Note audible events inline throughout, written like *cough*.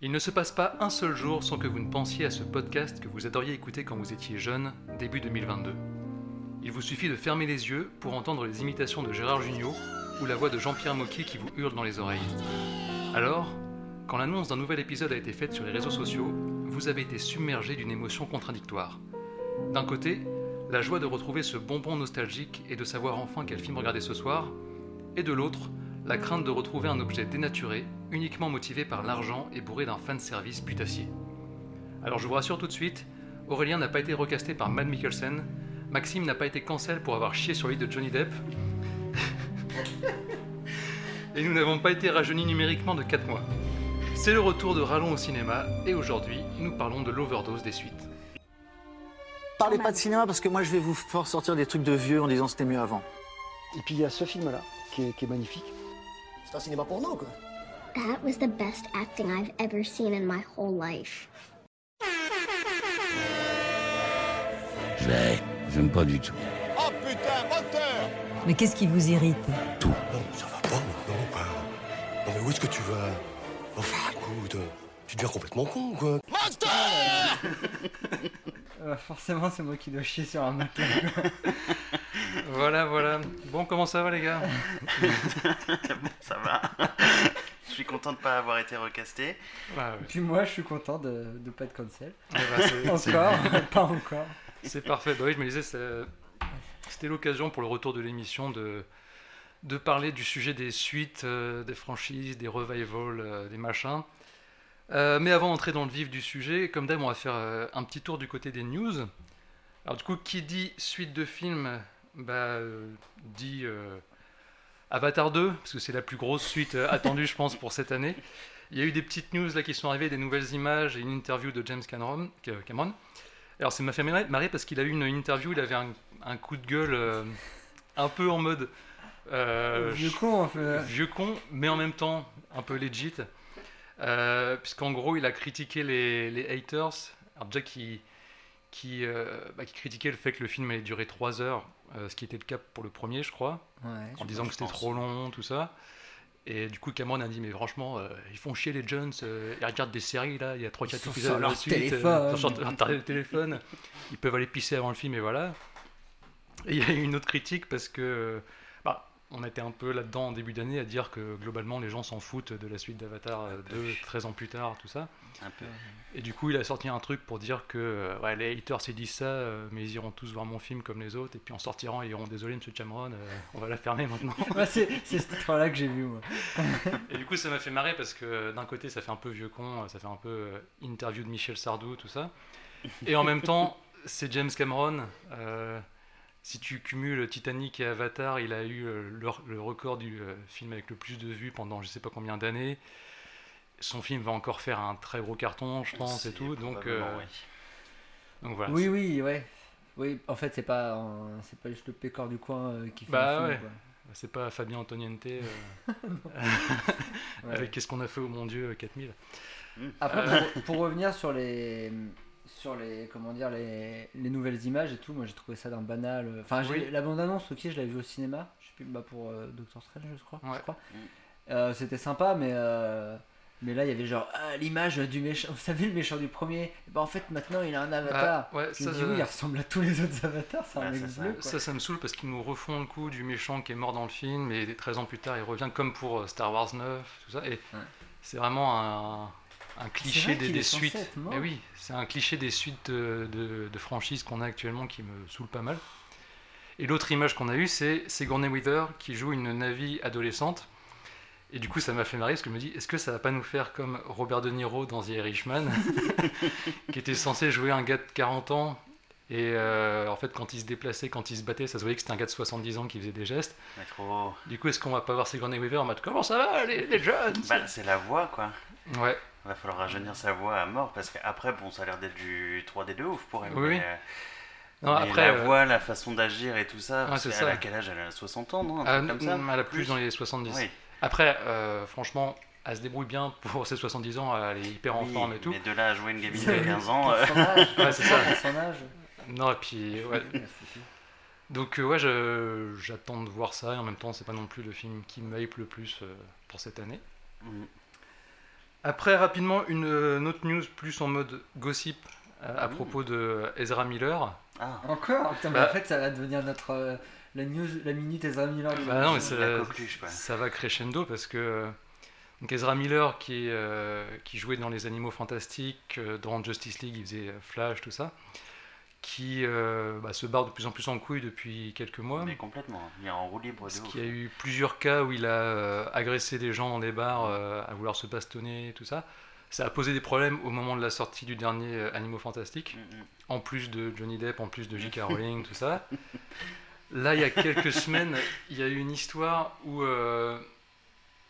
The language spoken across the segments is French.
Il ne se passe pas un seul jour sans que vous ne pensiez à ce podcast que vous adoriez écouter quand vous étiez jeune, début 2022. Il vous suffit de fermer les yeux pour entendre les imitations de Gérard Jugnot ou la voix de Jean-Pierre Mocky qui vous hurle dans les oreilles. Alors, quand l'annonce d'un nouvel épisode a été faite sur les réseaux sociaux, vous avez été submergé d'une émotion contradictoire. D'un côté, la joie de retrouver ce bonbon nostalgique et de savoir enfin quel film regarder ce soir, et de l'autre, la crainte de retrouver un objet dénaturé, uniquement motivé par l'argent et bourré d'un fan service putassier. Alors je vous rassure tout de suite, Aurélien n'a pas été recasté par Matt Mikkelsen, Maxime n'a pas été cancel pour avoir chié sur l'île de Johnny Depp, et nous n'avons pas été rajeunis numériquement de 4 mois. C'est le retour de Rallon au cinéma, et aujourd'hui, nous parlons de l'overdose des suites. Parlez pas de cinéma parce que moi je vais vous faire sortir des trucs de vieux en disant c'était mieux avant. Et puis il y a ce film-là qui est, qui est magnifique. C'est un cinéma porno, quoi. That was the best acting I've ever seen in my whole life. J'ai. J'aime pas du tout. Oh putain, moteur Mais qu'est-ce qui vous irrite? Non, ça va pas, non, pas. Non, mais où est-ce que tu vas? Enfin, écoute, euh, tu deviens complètement con, quoi. Monster *laughs* Euh, forcément, c'est moi qui dois chier sur un matelas. *laughs* Voilà, voilà. Bon, comment ça va les gars? Bon, *laughs* ça va. Je suis content de ne pas avoir été recasté. Ouais, ouais. Puis moi, je suis content de ne pas être cancel. Eh *laughs* c'est- Encore, *laughs* pas encore. C'est parfait. Bah oui, je me disais, c'était l'occasion pour le retour de l'émission de, de parler du sujet des suites, euh, des franchises, des revivals, euh, des machins. Euh, mais avant d'entrer dans le vif du sujet, comme d'hab, on va faire euh, un petit tour du côté des news. Alors du coup, qui dit suite de film, bah, euh, dit euh, Avatar 2, parce que c'est la plus grosse suite euh, attendue, je pense, pour cette année. Il y a eu des petites news là qui sont arrivées, des nouvelles images et une interview de James Cameron. Cameron. Alors ça m'a fait marrer parce qu'il a eu une interview, il avait un, un coup de gueule euh, un peu en mode euh, Vieux con, vieux con, mais en même temps un peu legit. Euh, Puisqu'en gros, il a critiqué les, les haters. Alors déjà qui, qui, bah, qui critiquait le fait que le film allait durer 3 heures, ce qui était le cas pour le premier, je crois, Ouais. en disant que c'était trop long, tout ça. Et du coup, Cameron a dit, mais franchement, euh, ils font chier les Jones, euh, ils regardent des séries, là, il y a 3-4 sont épisodes sur leur suite, euh, téléphone. sur leur téléphone, ils peuvent aller pisser avant le film, et voilà. Et il y a eu une autre critique parce que on était un peu là-dedans en début d'année à dire que globalement les gens s'en foutent de la suite d'Avatar euh, 2, 13 ans plus tard, tout ça. Un peu. Et du coup, il a sorti un truc pour dire que euh, ouais, les haters ils disent ça, euh, mais ils iront tous voir mon film comme les autres, et puis en sortiront, ils diront désolé, monsieur Cameron, euh, on va la fermer maintenant. *laughs* C'est c'est ce titre-là que j'ai vu, moi. *laughs* Et du coup, ça m'a fait marrer parce que d'un côté, ça fait un peu vieux con, ça fait un peu euh, interview de Michel Sardou, tout ça. Et en même temps, c'est James Cameron. euh, si tu cumules Titanic et Avatar, il a eu euh, le, le record du euh, film avec le plus de vues pendant je sais pas combien d'années. Son film va encore faire un très gros carton, je pense, et tout. Donc, euh, oui. donc voilà. Oui, oui, ouais. Oui, en fait, c'est pas, un- c'est pas juste le pécor du coin euh, qui fait Bah le film, ouais. quoi. C'est pas Fabien Antoniente euh, *laughs* *laughs* Ouais. avec Qu'est-ce qu'on a fait au mon Dieu 4000. Après, Euh. pour, pour revenir sur les, sur les, comment dire, les, les nouvelles images et tout, moi j'ai trouvé ça d'un banal. euh, Enfin, Oui. la bande annonce, ok, je l'avais vu au cinéma. Je sais plus, bah pour euh, Doctor Strange, je crois. Ouais. je crois. Mm. Euh, C'était sympa, mais euh, mais là il y avait genre ah, l'image du méchant. *laughs* Vous savez le méchant du premier. Et bah en fait maintenant il a un avatar. Ah, ouais, je me ça, dis ça- oui, il ressemble à tous les autres avatars. Ouais, mec c'est ça. bleu. Ça, ça me saoule parce qu'ils nous refont le coup du méchant qui est mort dans le film et 13 ans plus tard il revient comme pour Star Wars 9, tout ça. Et c'est vraiment un, un cliché des, suites. Mais oui, c'est un cliché des suites de, de- de franchises qu'on a actuellement qui me saoule pas mal. Et l'autre image qu'on a eue, c'est Sigourney Weaver qui joue une Navi adolescente. Et du coup, ça m'a fait marrer parce que je me dis, est-ce que ça va pas nous faire comme Robert De Niro dans The Irishman, *laughs* qui était censé jouer un gars de 40 ans et euh, en fait, quand il se déplaçait, quand il se battait, ça se voyait que c'était un gars de 70 ans qui faisait des gestes. Mais trop. Du coup, est-ce qu'on va pas voir Sigourney Weaver en mode Comment ça va, les, les jeunes? Bah, c'est la voix, quoi. Ouais, Va falloir rajeunir sa voix à mort parce qu'après, bon, ça a l'air d'être du 3D de ouf pour elle. Oui, mais, euh, non, mais après. la euh, voix, la façon d'agir et tout ça. Ouais, parce ça. a quel âge? Elle a 60 ans, non? Un ah, truc comme ça mm, elle a plus dans les 70. Oui. Après, euh, franchement, elle se débrouille bien pour ses 70 ans, elle est hyper en Oui, forme et tout. Mais de là à jouer une gamine de 15 ans. euh, Pour son âge, *laughs* Ouais, c'est ça. pour son âge. Non, et puis, ouais. Donc, euh, ouais, je- j'attends de voir ça et en même temps, c'est pas non plus le film qui me hype le plus euh, pour cette année. mm. Après, rapidement, une, euh, une autre news plus en mode gossip euh, à Mmh. propos de Ezra Miller. Ah, Encore? Putain, mais Bah- en fait, ça va devenir notre. euh, la news, la minute Ezra Miller. Bah non, mais la ça, coqueluche, quoi. ça va crescendo parce que donc Ezra Miller qui, euh, qui jouait dans les Animaux Fantastiques, euh, dans Justice League, il faisait Flash, tout ça, qui euh, bah, se barre de plus en plus en couille depuis quelques mois. Mais complètement. Il est en roue libre Parce qu'il y a eu plusieurs cas où il a euh, agressé des gens dans des bars euh, à vouloir se bastonner, tout ça. Ça a posé des problèmes au moment de la sortie du dernier Animaux Fantastiques, Mm, mm. en plus de Johnny Depp, en plus de J.K. *laughs* Rowling, tout ça. Là, il y a quelques semaines, il y a eu une histoire où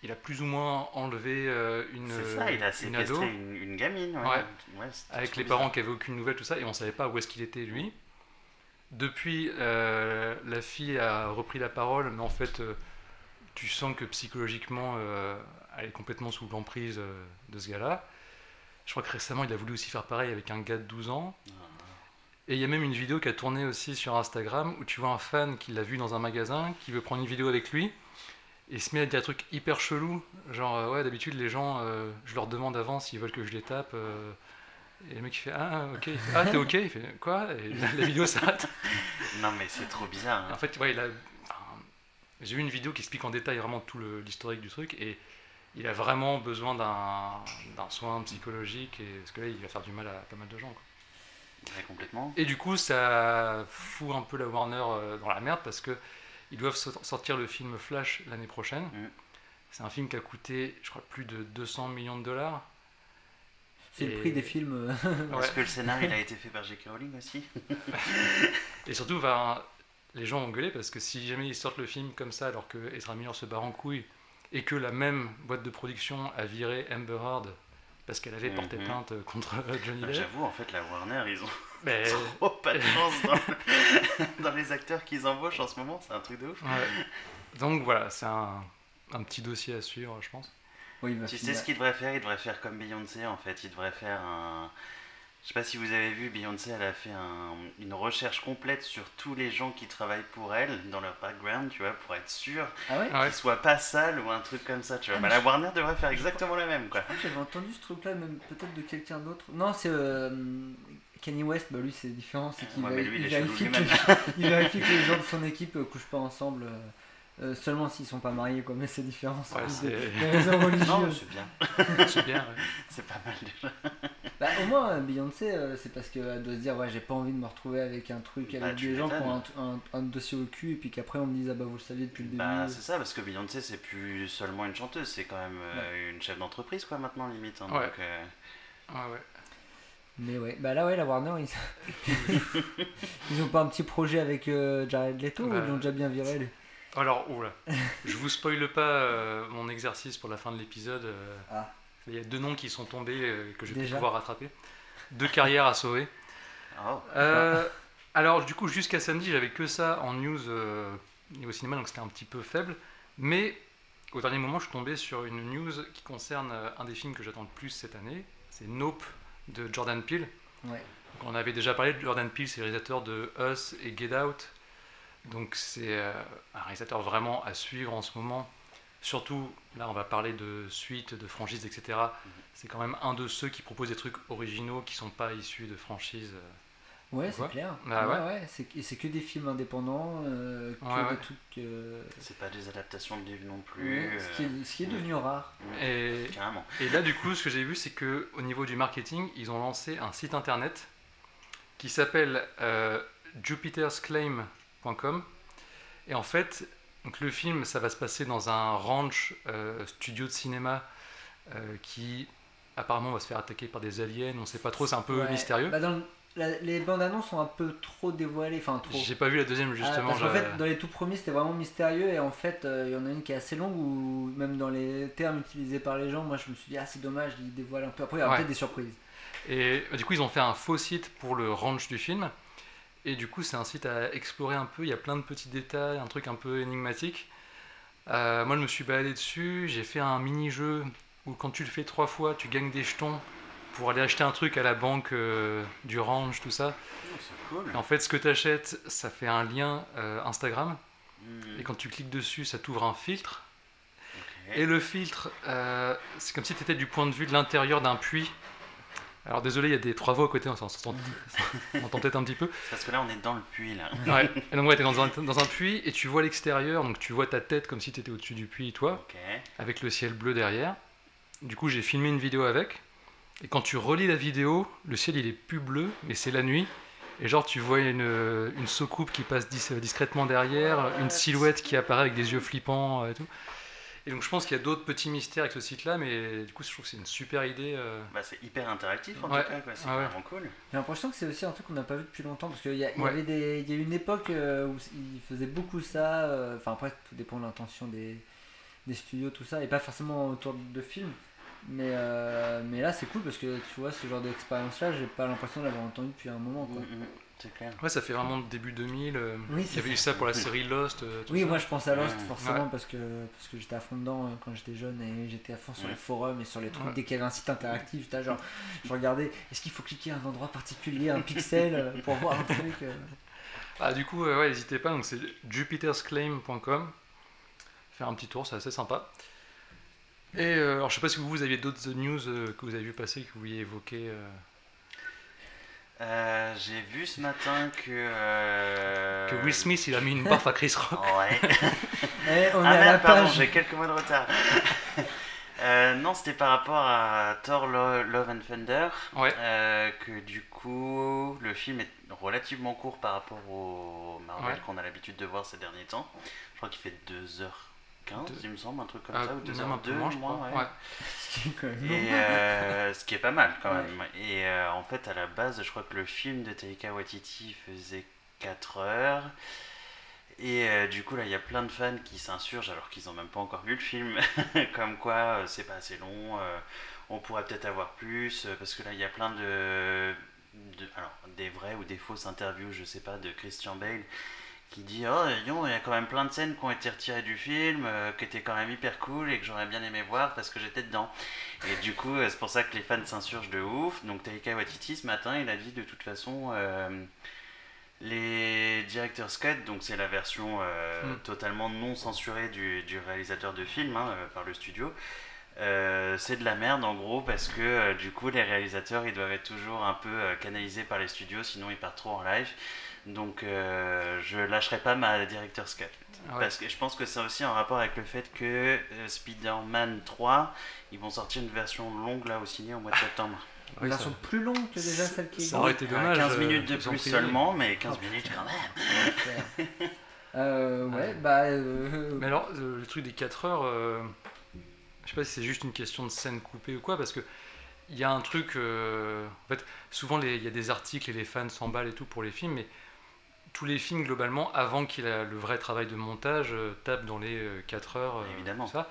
il a plus ou moins enlevé euh, une, C'est ça, il a une ado séquestré une, une gamine. Ouais. Ouais. Ouais, c'était avec les bizarre. parents qui avaient aucune nouvelle, tout ça, et on savait pas où est-ce qu'il était lui. Depuis, euh, la fille a repris la parole, mais en fait, euh, tu sens que psychologiquement, elle est complètement sous l'emprise de ce gars-là. Je crois que récemment, il a voulu aussi faire pareil avec un gars de 12 ans. Et il y a même une vidéo qui a tourné aussi sur Instagram où tu vois un fan qui l'a vu dans un magasin, qui veut prendre une vidéo avec lui, et se met à dire un truc hyper chelou. Genre, euh, ouais, d'habitude, les gens, euh, je leur demande avant s'ils veulent que je les tape. euh, et le mec il fait Ah, ok. Il fait, ah, t'es ok? Il fait Quoi? Et la, la vidéo s'arrête. Non, mais c'est trop bizarre. hein. En fait, ouais, il a. J'ai vu une vidéo qui explique en détail vraiment tout l'historique du truc et il a vraiment besoin d'un soin psychologique et parce que là, il va faire du mal à pas mal de gens. quoi. Ouais, complètement. Et du coup, ça fout un peu la Warner dans la merde parce que ils doivent so- sortir le film Flash l'année prochaine. Mm. C'est un film qui a coûté, je crois, plus de 200 millions de dollars. C'est le Et- prix des films. *laughs* euh, Ouais. Est-ce que le scénario il a été fait par J.K. Rowling aussi Et surtout, enfin, les gens vont gueuler parce que si jamais ils sortent le film comme ça alors que Ezra Miller se barre en couille et que la même boîte de production a viré Amber Heard parce qu'elle avait porté Mhm. plainte contre Johnny Ah, Depp, J'avoue, en fait, la Warner, ils ont mais *laughs* trop pas de *laughs* chance dans, dans les acteurs qu'ils embauchent en ce moment. C'est un truc de ouf. ouais. donc voilà, c'est un, un petit dossier à suivre, je pense. Oui, Tu sais ce qu'il devrait faire? Il devrait faire comme Beyoncé en fait. Il devrait faire un. Je sais pas si vous avez vu, Beyoncé, elle a fait un- une recherche complète sur tous les gens qui travaillent pour elle, dans leur background, tu vois, pour être sûr Ah ouais? Ah ouais. qu'ils soient pas sales ou un truc comme ça, tu vois. Ah, Bah, mais la Warner devrait faire exactement la même, quoi. J'avais entendu ce truc-là, même peut-être de quelqu'un d'autre. Non, c'est euh, Kanye West, bah lui c'est différent, c'est qu'il Ouais, va- mais lui, il vérifie que, lui-même. il vérifie que les gens de son équipe euh, couchent pas ensemble, euh, euh, seulement s'ils sont pas mariés, quoi. Mais c'est différent, c'est Ouais, c'est- des, des raisons *laughs* Non, religieuses. c'est bien. *laughs* C'est bien. ouais. C'est pas mal déjà. Bah, au moins, euh, Beyoncé, euh, c'est parce qu'elle doit se dire, ouais, j'ai pas envie de me retrouver avec un truc, Bah, avec tu des gens qui ont un, un- un dossier au cul, et puis qu'après on me dise, ah bah vous le saviez depuis le début. Bah, c'est ça, parce que Beyoncé, c'est plus seulement une chanteuse, c'est quand même euh, une chef d'entreprise, quoi, maintenant, limite. hein. Ouais. Donc, euh, Ouais, ouais. Mais ouais, bah là, ouais, la Warner, ils, *laughs* ils ont pas un petit projet avec euh, Jared Leto, ou Bah, ils l'ont déjà bien viré, lui Alors, oula, *laughs* je vous spoile pas euh, mon exercice pour la fin de l'épisode. euh, Ah. Il y a deux noms qui sont tombés euh, que je vais pouvoir rattraper. Deux carrières à sauver. Oh, Euh, alors du coup jusqu'à samedi j'avais que ça en news euh, au cinéma donc c'était un petit peu faible mais au dernier moment je suis tombé sur une news qui concerne euh, un des films que j'attends le plus cette année c'est Nope de Jordan Peele. Ouais. On avait déjà parlé de Jordan Peele c'est le réalisateur de Us et Get Out. Donc c'est euh, un réalisateur vraiment à suivre en ce moment. Surtout là on va parler de suites de franchises etc c'est quand même un de ceux qui proposent des trucs originaux qui sont pas issus de franchises euh, Ouais, c'est clair. Bah ouais, ouais. ouais, c'est et c'est que des films indépendants, euh, que Ouais, des ouais. trucs. euh, c'est pas des adaptations de livres non plus. ouais, ce, qui est, ce qui est devenu rare. euh, Et, Carrément. et là, du coup, ce que j'ai vu, c'est que au niveau du marketing, ils ont lancé un site internet qui s'appelle euh, jupitersclaim.com. Et en fait, donc le film, ça va se passer dans un ranch euh, studio de cinéma euh, qui apparemment va se faire attaquer par des aliens. On sait pas trop, c'est un peu Ouais. mystérieux. Bah, dans le- la- les bandes annonces sont un peu trop dévoilées, enfin trop. J'ai pas vu la deuxième Ah, justement. parce qu'en j'ai- fait, dans les tout premiers, c'était vraiment mystérieux, et en fait, euh, il y en a une qui est assez longue, où même dans les termes utilisés par les gens, moi je me suis dit, ah c'est dommage, ils dévoilent un peu. Après, il y aura Ouais. peut-être des surprises. Et bah, du coup, ils ont fait un faux site pour le ranch du film. Et du coup, c'est un site à explorer un peu. Il y a plein de petits détails, un truc un peu énigmatique. Euh, moi, je me suis baladé dessus. J'ai fait un mini-jeu où, quand tu le fais trois fois, tu gagnes des jetons pour aller acheter un truc à la banque euh, du ranch, tout ça. Oh, cool. En fait, ce que tu achètes, ça fait un lien euh, Instagram. Hmm, Et quand tu cliques dessus, ça t'ouvre un filtre. Et le filtre, euh, c'est comme si tu étais du point de vue de l'intérieur d'un puits. Alors désolé, il y a des trois voix à côté, on *laughs* s'entend peut-être un petit peu. Parce que là, on est dans le puits, là. Ouais. Et donc ouais, t'es dans un, dans un puits et tu vois l'extérieur, donc tu vois ta tête comme si tu étais au-dessus du puits, toi, Ok. avec le ciel bleu derrière. Du coup, j'ai filmé une vidéo avec. Et quand tu relis la vidéo, le ciel il est plus bleu, mais c'est la nuit. Et genre, tu vois une, une soucoupe qui passe dis- discrètement derrière, une silhouette qui apparaît avec des yeux flippants euh, et tout. Et donc, je pense qu'il y a d'autres petits mystères avec ce site-là, mais du coup, je trouve que c'est une super idée. euh. Bah, c'est hyper interactif en Ouais. tout cas, c'est Ah ouais. vraiment cool. J'ai l'impression que c'est aussi un truc qu'on n'a pas vu depuis longtemps parce qu'il y, a- il y Ouais. avait des, il y a eu une époque euh, où ils faisaient beaucoup ça. euh, Enfin après tout dépend de l'intention des, des studios tout ça et pas forcément autour de films. Mais, euh, mais là c'est cool parce que tu vois ce genre d'expérience là j'ai pas l'impression de l'avoir entendu depuis un moment quoi. Mm, mm, c'est clair. Ouais, ça fait vraiment début 2000. euh, Oui, il y avait eu ça pour la série Lost. euh, tout Oui ça. moi je pense à Lost forcément Ouais. parce que, parce que j'étais à fond dedans euh, quand j'étais jeune et j'étais à fond sur Ouais. les forums et sur les trucs Ouais. dès qu'il y avait un site interactif j'étais genre je regardais est-ce qu'il faut cliquer à un endroit particulier un pixel pour voir un truc euh. Ah, du coup, euh, ouais, n'hésitez pas, donc c'est jupitersclaim.com. Faire un petit tour, c'est assez sympa. Et euh, alors, je sais pas si vous, aviez d'autres news euh, que vous avez vu passer, que vous vouliez évoquer. Euh. Euh, j'ai vu ce matin que. Que Will Smith il a mis une baffe à Chris Rock. *laughs* Ouais. *laughs* Ah est pardon, j'ai quelques mois de retard. *laughs* non, c'était par rapport à Thor Love and Thunder. Ouais. que du coup, le film est relativement court par rapport au Marvel qu'on a l'habitude de voir ces derniers temps. Je crois qu'il fait 2 heures 15, il me semble, un truc comme ça, ou 2 h 2 moins, ouais. et, euh, ce qui est pas mal quand même. Et euh, en fait, à la base, je crois que le film de Taika Waititi faisait 4 heures. Et euh, du coup, là, il y a plein de fans qui s'insurgent alors qu'ils n'ont même pas encore vu le film. *laughs* comme quoi, c'est pas assez long, on pourrait peut-être avoir plus, parce que là, il y a plein de, de. alors, des vraies ou des fausses interviews, je sais pas, de Christian Bale qui dit Oh, il y a quand même plein de scènes qui ont été retirées du film, euh, qui étaient quand même hyper cool et que j'aurais bien aimé voir parce que j'étais dedans. Et du coup, euh, c'est pour ça que les fans s'insurgent de ouf. Donc, Taika Waititi, ce matin, il a dit de toute façon. euh, les directeurs cut, donc c'est la version euh, Mm. totalement non censurée du, du réalisateur de film hein, par le studio. Euh, c'est de la merde en gros parce que euh, du coup les réalisateurs ils doivent être toujours un peu euh, canalisés par les studios sinon ils partent trop en live donc euh, je lâcherai pas ma director's cut Ah ouais. parce que je pense que c'est aussi en rapport avec le fait que euh, Spider-Man 3 ils vont sortir une version longue là au ciné au mois de septembre Une Oui, version plus longue que déjà celle qui est ça aurait été dommage. 15 euh, minutes de plus seulement mais 15 Oh, minutes quand même Euh, ouais, bah. euh, Mais alors, le truc des 4 heures, euh, je sais pas si c'est juste une question de scène coupée ou quoi, parce que il y a un truc. euh, en fait, souvent il y a des articles et les fans s'emballent et tout pour les films, mais tous les films globalement, avant qu'il ait le vrai travail de montage, euh, tapent dans les 4 heures. euh, Évidemment. tout Ça.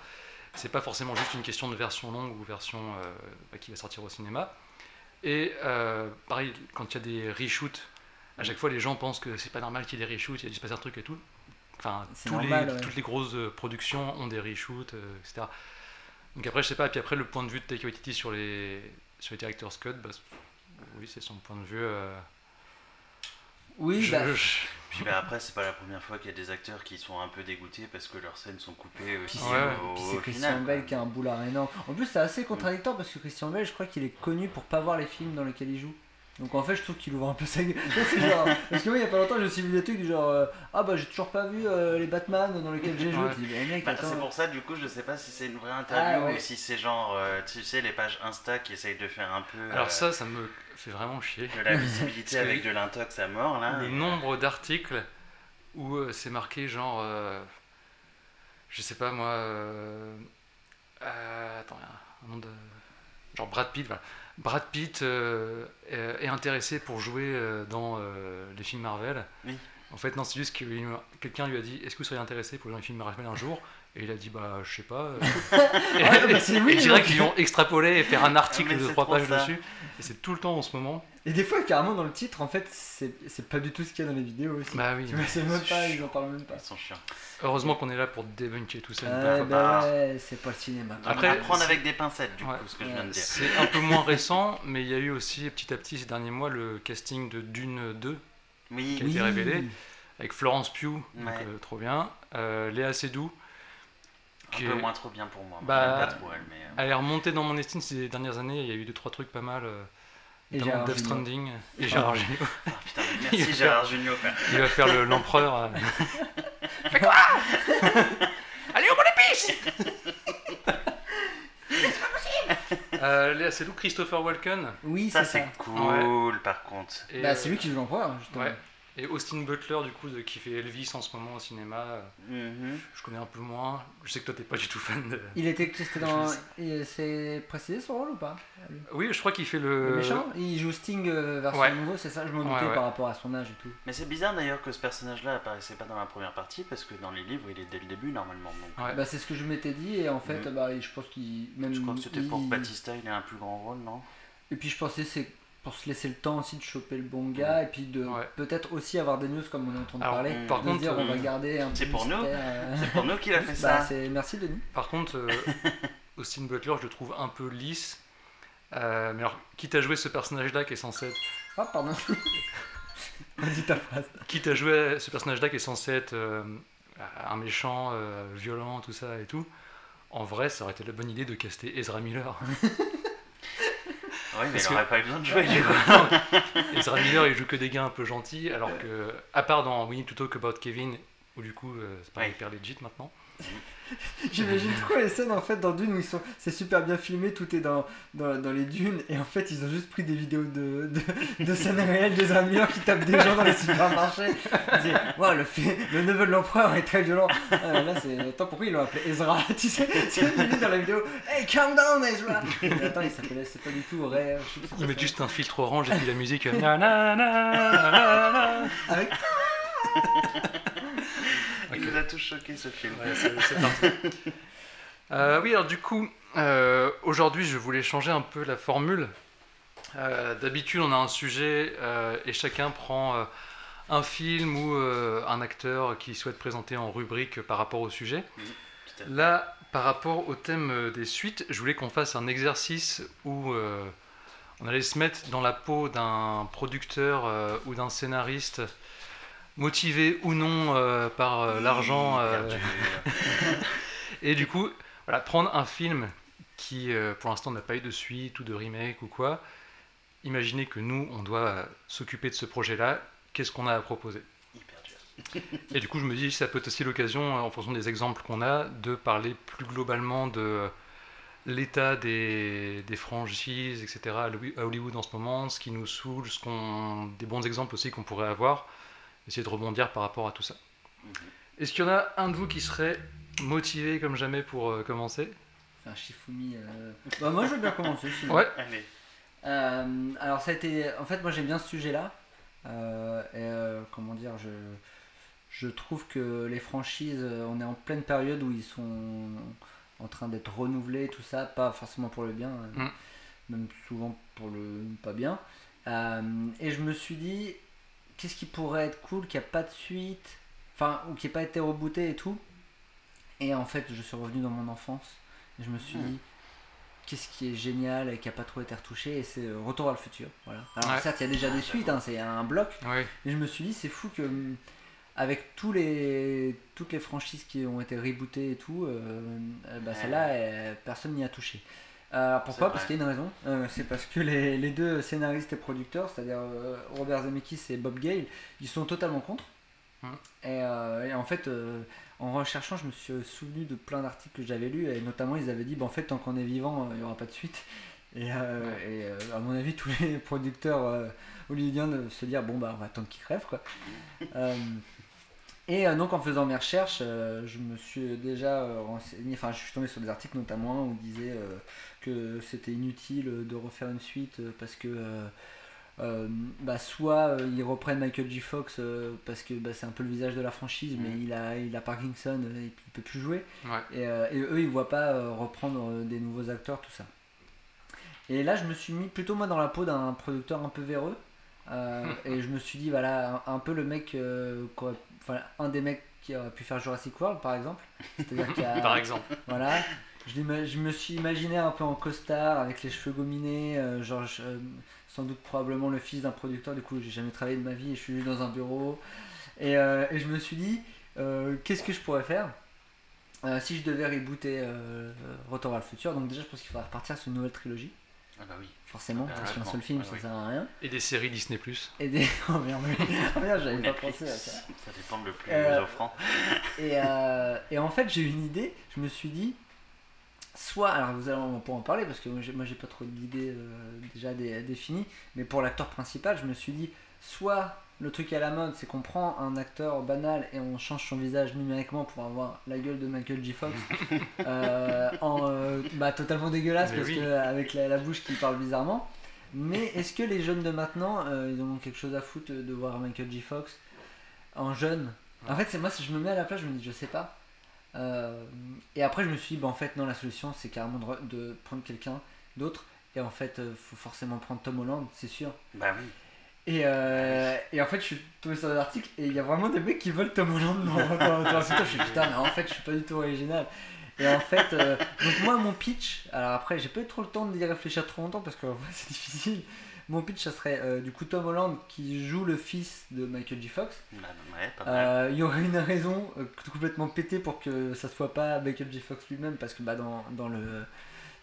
C'est pas forcément juste une question de version longue ou version euh, bah, qui va sortir au cinéma. Et euh, pareil, quand il y a des reshoots, à chaque fois les gens pensent que c'est pas normal qu'il y ait des reshoots, il y a dû se passer un truc et tout. Enfin, les- ouais. toutes les grosses euh, productions ont des reshoots, euh, etc. Donc après, je sais pas, et puis après, le point de vue de Taika Waititi sur les, sur les director's cut, bah, oui, c'est son point de vue. euh, Oui, je- bah. je- Puis bah après, c'est pas la première fois qu'il y a des acteurs qui sont un peu dégoûtés parce que leurs scènes sont coupées aussi Ouais, au, Puis c'est Christian final. Bale quoi. qui a un boulard énorme. En plus, c'est assez contradictoire parce que Christian Bale, je crois qu'il est connu pour pas voir les films dans lesquels il joue. Donc en fait, je trouve qu'il ouvre un peu sa gueule. *laughs* Genre- Parce que moi, il y a pas longtemps, j'ai aussi vu des trucs du genre euh, Ah bah, j'ai toujours pas vu euh, les Batman dans lesquels j'ai joué. Ouais. Tu dis, mais mec, Bah, c'est pour ça, du coup, je sais pas si c'est une vraie interview Ah, ouais. ou si c'est genre, euh, tu sais, les pages Insta qui essayent de faire un peu Alors euh, ça, ça me fait vraiment chier. de la visibilité avec de l'intox à mort là. Le et- nombre d'articles où euh, c'est marqué genre, euh, je sais pas moi, euh, attends, il y a un nom de, genre Brad Pitt, voilà. Brad Pitt est intéressé pour jouer dans les films Marvel. Oui. En fait, non, c'est juste que quelqu'un lui a dit Est-ce que vous seriez intéressé pour jouer dans les films Marvel un jour? Et il a dit Bah, je sais pas. euh. *laughs* Ouais, bah, c'est oui, et je dirais qu'ils vont extrapoler et faire un article Ah, mais de trois pages ça. dessus. Et c'est tout le temps en ce moment. Et des fois, carrément, dans le titre, en fait, c'est c'est pas du tout ce qu'il y a dans les vidéos aussi. Bah oui. Tu vois, c'est même pas, ils en parlent même pas. Ils sont chiants. Heureusement qu'on est là pour débunker tout ça. fois bah c'est pas le cinéma. Après, apprendre c'est- avec des pincettes, du Ouais. coup, ce que je viens de dire. C'est un peu moins récent, mais il y a eu aussi petit à petit ces derniers mois le casting de Dune 2 Oui, qui a été révélé avec Florence Pugh, donc euh, trop bien, euh, Léa Seydoux, Un peu moins trop bien pour moi. Bah, pas trop elle, mais. euh, Elle est remontée dans mon estime ces dernières années. Il y a eu deux trois trucs pas mal. euh, Et Gérard Death. Stranding *laughs* et Gérard. Ah, putain, *laughs* merci Gérard Junior. quoi. Il va faire le- l'empereur. euh. *laughs* Fais quoi Allez, au bout l'épice euh, Léa Seydoux, Christopher Walken? Oui, Ça, c'est ça. c'est cool par contre. Bah, euh, c'est lui qui joue l'empereur, justement. Ouais. Et Austin Butler, du coup, de- qui fait Elvis en ce moment au cinéma. euh, Mhm. Je connais un peu moins. Je sais que toi, t'es pas du tout fan de. Il était c'était dans. C'est précisé son rôle ou pas? Oui, je crois qu'il fait Le le. méchant? Il joue Sting euh, version Ouais. nouveau, c'est ça? Je m'en doutais ouais. par rapport à son âge et tout. Mais c'est bizarre d'ailleurs que ce personnage-là apparaissait pas dans la première partie parce que dans les livres il est dès le début normalement. Donc, Ouais. Bah, c'est ce que je m'étais dit et en fait, Mhm. bah, je pense qu'il. Même Je crois que c'était pour Batista, il a un plus grand rôle, non? Et puis je pensais c'est pour se laisser le temps aussi de choper le bon gars et puis de Ouais. peut-être aussi avoir des news comme on est en train de Alors, parler. par contre, dire on va euh, garder un c'est pour nous euh. C'est pour nous qu'il a *laughs* fait Bah, ça. Merci Denis. Par contre, euh, *laughs* Austin Butler, je le trouve un peu lisse. Euh, mais alors, quitte à jouer ce personnage-là qui est censé être. Ah pardon. *laughs* Vas-y ta phrase. Quitte à jouer ce personnage-là qui est censé être un méchant, violent, tout ça et tout. En vrai, ça aurait été la bonne idée de caster Ezra Miller. Oui, mais Parce il que- aurait pas eu besoin de jouer du coup. *laughs* Ezra Miller, il joue que des gars un peu gentils, alors que, à part dans We Need to Talk About Kevin, où du coup, euh, c'est pas hyper legit maintenant. *laughs* J'imagine trop les scènes en fait dans Dune où ils sont, c'est super bien filmé, tout est dans, dans, dans les dunes et en fait ils ont juste pris des vidéos de, de, de scènes réelles des amis qui tapent des gens dans les supermarchés. Ils Waouh, le, fait- le neveu de l'empereur est très violent. Ah, là c'est, attends pourquoi ils l'ont appelé Ezra *laughs* Tu sais, c'est dans la vidéo, hey calm down Ezra. Mais attends il s'appelait, c'est pas du tout vrai. je sais pas Ils mettent juste un filtre orange et puis la musique. euh, *laughs* na, na, na, na, na, na. Avec *laughs* Il nous a tous choqués ce film. Ouais. *laughs* Euh, oui, alors du coup, euh, aujourd'hui, je voulais changer un peu la formule. Euh, D'habitude, on a un sujet et chacun prend un film ou un acteur qui souhaite présenter en rubrique par rapport au sujet. Là, par rapport au thème des suites, je voulais qu'on fasse un exercice où on allait se mettre dans la peau d'un producteur ou d'un scénariste motivé ou non euh, par euh, l'argent. euh, *laughs* et du coup, voilà, prendre un film qui, pour l'instant, n'a pas eu de suite ou de remake ou quoi. Imaginez que nous, on doit s'occuper de ce projet-là. Qu'est-ce qu'on a à proposer? *laughs* Et du coup, je me dis, ça peut être aussi l'occasion, en fonction des exemples qu'on a, de parler plus globalement de l'état des, des franchises, etc. à Holly- à Hollywood en ce moment, ce qui nous saoule, ce qu'on, des bons exemples aussi qu'on pourrait avoir, essayer de rebondir par rapport à tout ça. Mhm. Est-ce qu'il y en a un de vous qui serait motivé comme jamais pour euh, commencer? Un Shifumi. euh. Bah, moi je veux bien commencer. sinon. Ouais. Allez. Euh, alors ça a été, en fait moi j'aime bien ce sujet-là. Euh, et euh, comment dire, je, je trouve que les franchises, euh, on est en pleine période où ils sont en train d'être renouvelés, tout ça, pas forcément pour le bien, euh, Mm. même souvent pour le pas bien. Euh, et je me suis dit, qu'est-ce qui pourrait être cool, qui a pas de suite, enfin, ou qui n'a pas été rebooté et tout. Et en fait, je suis revenu dans mon enfance. Et je me suis Mm. dit, qu'est-ce qui est génial et qui a pas trop été retouché, et c'est euh, Retour vers le futur. Voilà. Alors Ouais. certes, il y a déjà des suites, hein, c'est un bloc, Oui. mais je me suis dit, c'est fou que hum, avec tous les, toutes les franchises qui ont été rebootées et tout, euh, euh, bah, Ouais. celle-là, personne n'y a touché. Euh, pourquoi Parce qu'il y a une raison. Euh, c'est parce que les, les deux scénaristes et producteurs, c'est-à-dire euh, Robert Zemeckis et Bob Gale, ils sont totalement contre. Mhm. Et, euh, et en fait, en recherchant, je me suis souvenu de plein d'articles que j'avais lus, et notamment ils avaient dit, bah, en fait, tant qu'on est vivant, il n'y aura pas de suite. Et, et, à mon avis, tous les *laughs* producteurs hollywoodiens se dire, bon, bah, on va attendre qu'ils crèvent, quoi. Et euh, donc en faisant mes recherches, euh, je me suis déjà euh, renseigné, enfin je suis tombé sur des articles notamment où on disait que c'était inutile de refaire une suite parce que euh, bah, soit euh, ils reprennent Michael J. Fox euh, parce que bah, c'est un peu le visage de la franchise mais Mhm. il a, il a Parkinson et il peut plus jouer Ouais. et, et eux ils voient pas reprendre des nouveaux acteurs tout ça. Et là je me suis mis plutôt moi dans la peau d'un producteur un peu véreux et je me suis dit voilà un, un peu le mec euh, un des mecs qui aurait pu faire Jurassic World par exemple. C'est-à-dire qu'il y a- *laughs* Par exemple. voilà. Je, je me suis imaginé un peu en costard avec les cheveux gominés euh, genre euh, sans doute probablement le fils d'un producteur. Du coup j'ai jamais travaillé de ma vie et je suis juste dans un bureau. Et, euh, et je me suis dit euh, qu'est-ce que je pourrais faire euh, si je devais rebooter euh, Retour vers le futur, donc déjà je pense qu'il faudrait repartir sur une nouvelle trilogie, Ah bah oui. forcément, Ah, parce qu'un seul film Ah, ça oui. sert à rien. Et des séries Disney+. Et des. *laughs* Oh merde, oui. Oh merde, j'avais pas pensé à ça. Ça dépend le plus Euh, offrant. *laughs* Et, euh, et en fait, j'ai eu une idée. Je me suis dit, soit, alors vous allez on peut en parler parce que moi j'ai, moi, j'ai pas trop d'idées euh, déjà dé- définies, mais pour l'acteur principal, je me suis dit, soit le truc à la mode, c'est qu'on prend un acteur banal et on change son visage numériquement pour avoir la gueule de Michael J. Fox, *laughs* euh, en, euh, bah, totalement dégueulasse Mais parce oui. que avec la, la bouche qui parle bizarrement. Mais est-ce que les jeunes de maintenant, euh, ils ont quelque chose à foutre de voir Michael J. Fox en jeune? En fait, c'est moi, si je me mets à la place, je me dis, je sais pas. Et après, je me suis dit, bah, en fait, non, la solution, c'est carrément de, re- de prendre quelqu'un d'autre. Et en fait, faut forcément prendre Tom Holland, c'est sûr. Bah oui. Et, euh, et en fait, je suis tombé sur des articles et il y a vraiment des mecs qui veulent Tom Holland dans, dans. Je suis putain, mais en fait, je suis pas du tout original. Et en fait, euh, donc moi, mon pitch, alors après, j'ai pas eu trop le temps d'y réfléchir trop longtemps parce que en *laughs* c'est difficile. Mon pitch, ça serait euh, du coup Tom Holland qui joue le fils de Michael J. Fox. Bah, ouais, pas mal. Il y aurait une raison complètement pétée pour que ça soit pas Michael J. Fox lui-même parce que bah, dans, dans le.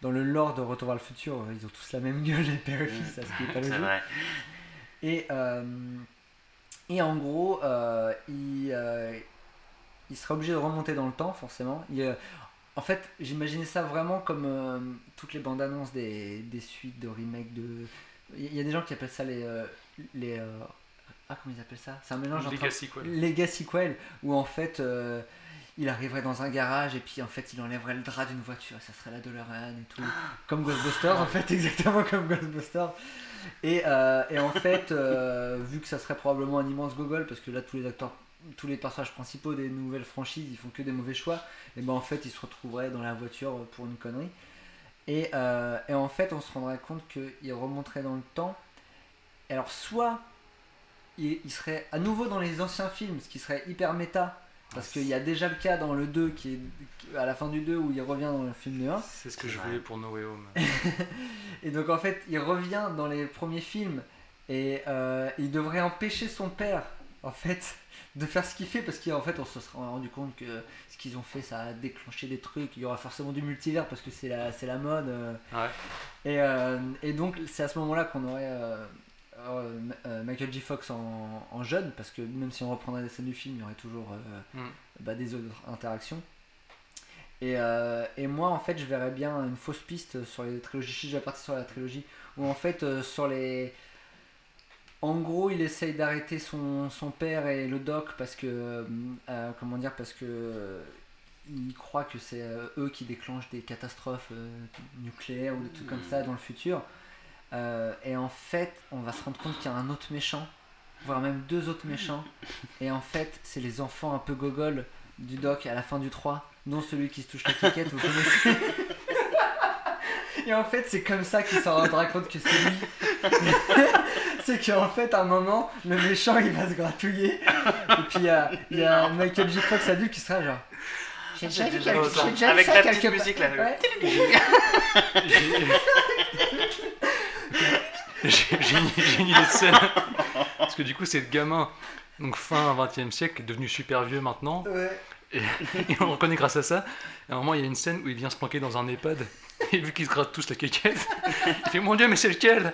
Dans le lore de Retour vers le futur, ils ont tous la même gueule, les père et fils, ça ce qui est pas *laughs* logique. Et, euh, et en gros, euh, il, euh, il sera obligé de remonter dans le temps, forcément. Il, en fait, j'imaginais ça vraiment comme euh, toutes les bandes annonces des, des suites, de remakes, de. Il y a des gens qui appellent ça les. euh, les euh, Ah, comment ils appellent ça? C'est un mélange entre. Legacy, quoi. Legacy Quell, où en fait. Il arriverait dans un garage et puis en fait il enlèverait le drap d'une voiture, ça serait la DeLorean et tout. Comme Ghostbusters en fait, *laughs* exactement comme Ghostbusters. Et, euh, et en fait, euh, vu que ça serait probablement un immense gogol, parce que là tous les acteurs, tous les personnages principaux des nouvelles franchises, ils font que des mauvais choix, et ben en fait ils se retrouveraient dans la voiture pour une connerie. Et, euh, et en fait on se rendrait compte qu'ils remonteraient dans le temps. Et alors soit il serait à nouveau dans les anciens films, ce qui serait hyper méta, parce qu'il y a déjà le cas dans le 2 qui est à la fin du 2 où il revient dans le film du 1. C'est ce que je voulais pour No Way Home. *laughs* Et donc en fait, il revient dans les premiers films et euh, il devrait empêcher son père, en fait, de faire ce qu'il fait parce qu'en fait, on se sera rendu compte que ce qu'ils ont fait, ça a déclenché des trucs. Il y aura forcément du multivers parce que c'est la, c'est la mode. euh. Ouais. Et, euh, et donc, c'est à ce moment-là qu'on aurait euh, euh, Michael J. Fox en, en jeune parce que même si on reprendrait des scènes du film, il y aurait toujours euh, Mm. bah, des autres interactions. Et, euh, et moi, en fait, je verrais bien une fausse piste sur les trilogies. Je suis déjà parti sur la trilogie. Où en fait, sur les. En gros, il essaye d'arrêter son, son père et le doc parce que. comment dire Parce que. euh, il croit que c'est eux qui déclenchent des catastrophes euh, nucléaires ou des trucs comme ça dans le futur. Euh, et en fait, on va se rendre compte qu'il y a un autre méchant, voire même deux autres méchants. Et en fait, c'est les enfants un peu gogol du doc à la fin du 3, dont celui qui se touche la cliquette, vous connaissez. Et en fait, c'est comme ça qu'il s'en rendra compte que c'est lui. *laughs* c'est qu'en fait, à un moment, le méchant il va se gratouiller. Et puis il y a, il y a Michael J. Fox adulte qui sera genre. J'ai déjà vu quelque- Avec la petite musique là. Ouais. *laughs* *laughs* J'ai j'ai une, j'ai une idée de scène. Parce que du coup, c'est le gamin, donc fin 20 e siècle, qui est devenu super vieux maintenant. Ouais. Et, et on le reconnaît grâce à ça. À un moment, il y a une scène où il vient se planquer dans un EHPAD. Et vu qu'ils se grattent tous la quéquette, il fait Mon dieu, mais c'est lequel?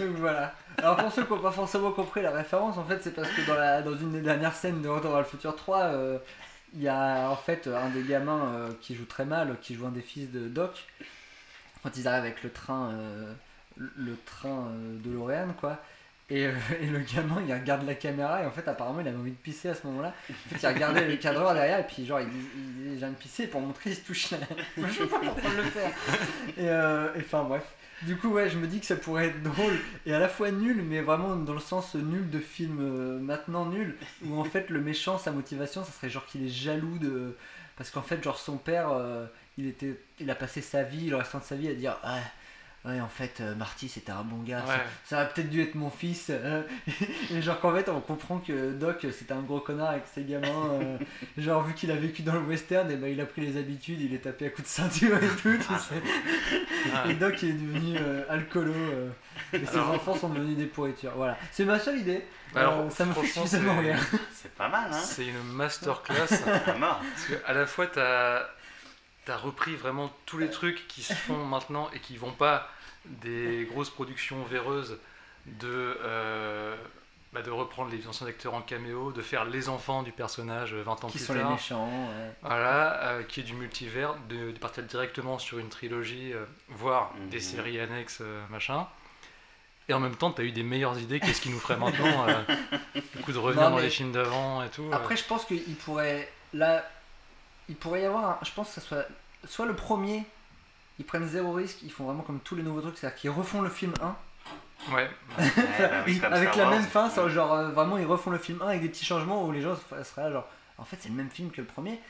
Donc voilà. Alors pour ceux qui n'ont pas forcément compris la référence, en fait c'est parce que dans, la, dans une des dernières scènes de Retour vers le futur 3, euh, il y a en fait un des gamins euh, qui joue très mal, qui joue un des fils de Doc, quand ils arrivent avec le train, euh, le- train euh, de L'Oréal quoi. Et, euh, et le gamin il regarde la caméra et en fait apparemment il avait envie de pisser à ce moment-là. En fait il regardait le cadreur derrière et puis genre il, il, il vient de pisser pour montrer il se touche la... Je sais pas pourquoi le faire. Et euh, et enfin bref. Du coup, ouais, je me dis que ça pourrait être drôle et à la fois nul, mais vraiment dans le sens nul de film euh, maintenant nul, où en fait le méchant, sa motivation, ça serait genre qu'il est jaloux de. Parce qu'en fait, genre son père, il, était, il a passé sa vie, le restant de sa vie à dire Ouais, ouais en fait, euh, Marty c'était un bon gars, ça- Ouais. ça, aurait peut-être dû être mon fils. euh. *laughs* et genre qu'en fait, on comprend que Doc c'était un gros connard avec ses gamins. euh, *laughs* genre, vu qu'il a vécu dans le western, et ben, il a pris les habitudes, il est tapé à coups de ceinture et tout, tu sais. Ah. Et Doc il est devenu euh, alcoolo euh, et ses Alors- enfants sont devenus des pourritures. Voilà, c'est ma seule idée. Alors, Euh, ça me fait suffisamment c'est- rire. C'est pas mal, hein C'est une masterclass. À mort. Parce que à la fois, tu as, repris vraiment tous les trucs qui se font *laughs* maintenant et qui vont pas des grosses productions véreuses de, euh, bah, de reprendre les anciens acteurs en caméo, de faire les enfants du personnage 20 ans Qui plus sont les méchants. ouais. Voilà, euh, qui est du multivers, de, de partir directement sur une trilogie, euh, voire Mhm. des séries annexes, euh, machin. Et en même temps, tu as eu des meilleures idées, qu'est-ce qui nous ferait maintenant euh, *laughs* Du coup, de revenir Non, dans les films d'avant et tout. euh. Après, je pense qu'il pourrait. Là, il pourrait y avoir. un- je pense que ça soit. Soit le premier, ils prennent zéro risque, ils font vraiment comme tous les nouveaux trucs, c'est-à-dire qu'ils refont le film 1. Ouais, Ouais, bah oui, *laughs* avec la Wars. même fin, ça, genre euh, vraiment ils refont le film 1 avec des petits changements où les gens se- seraient là genre en fait c'est le même film que le premier.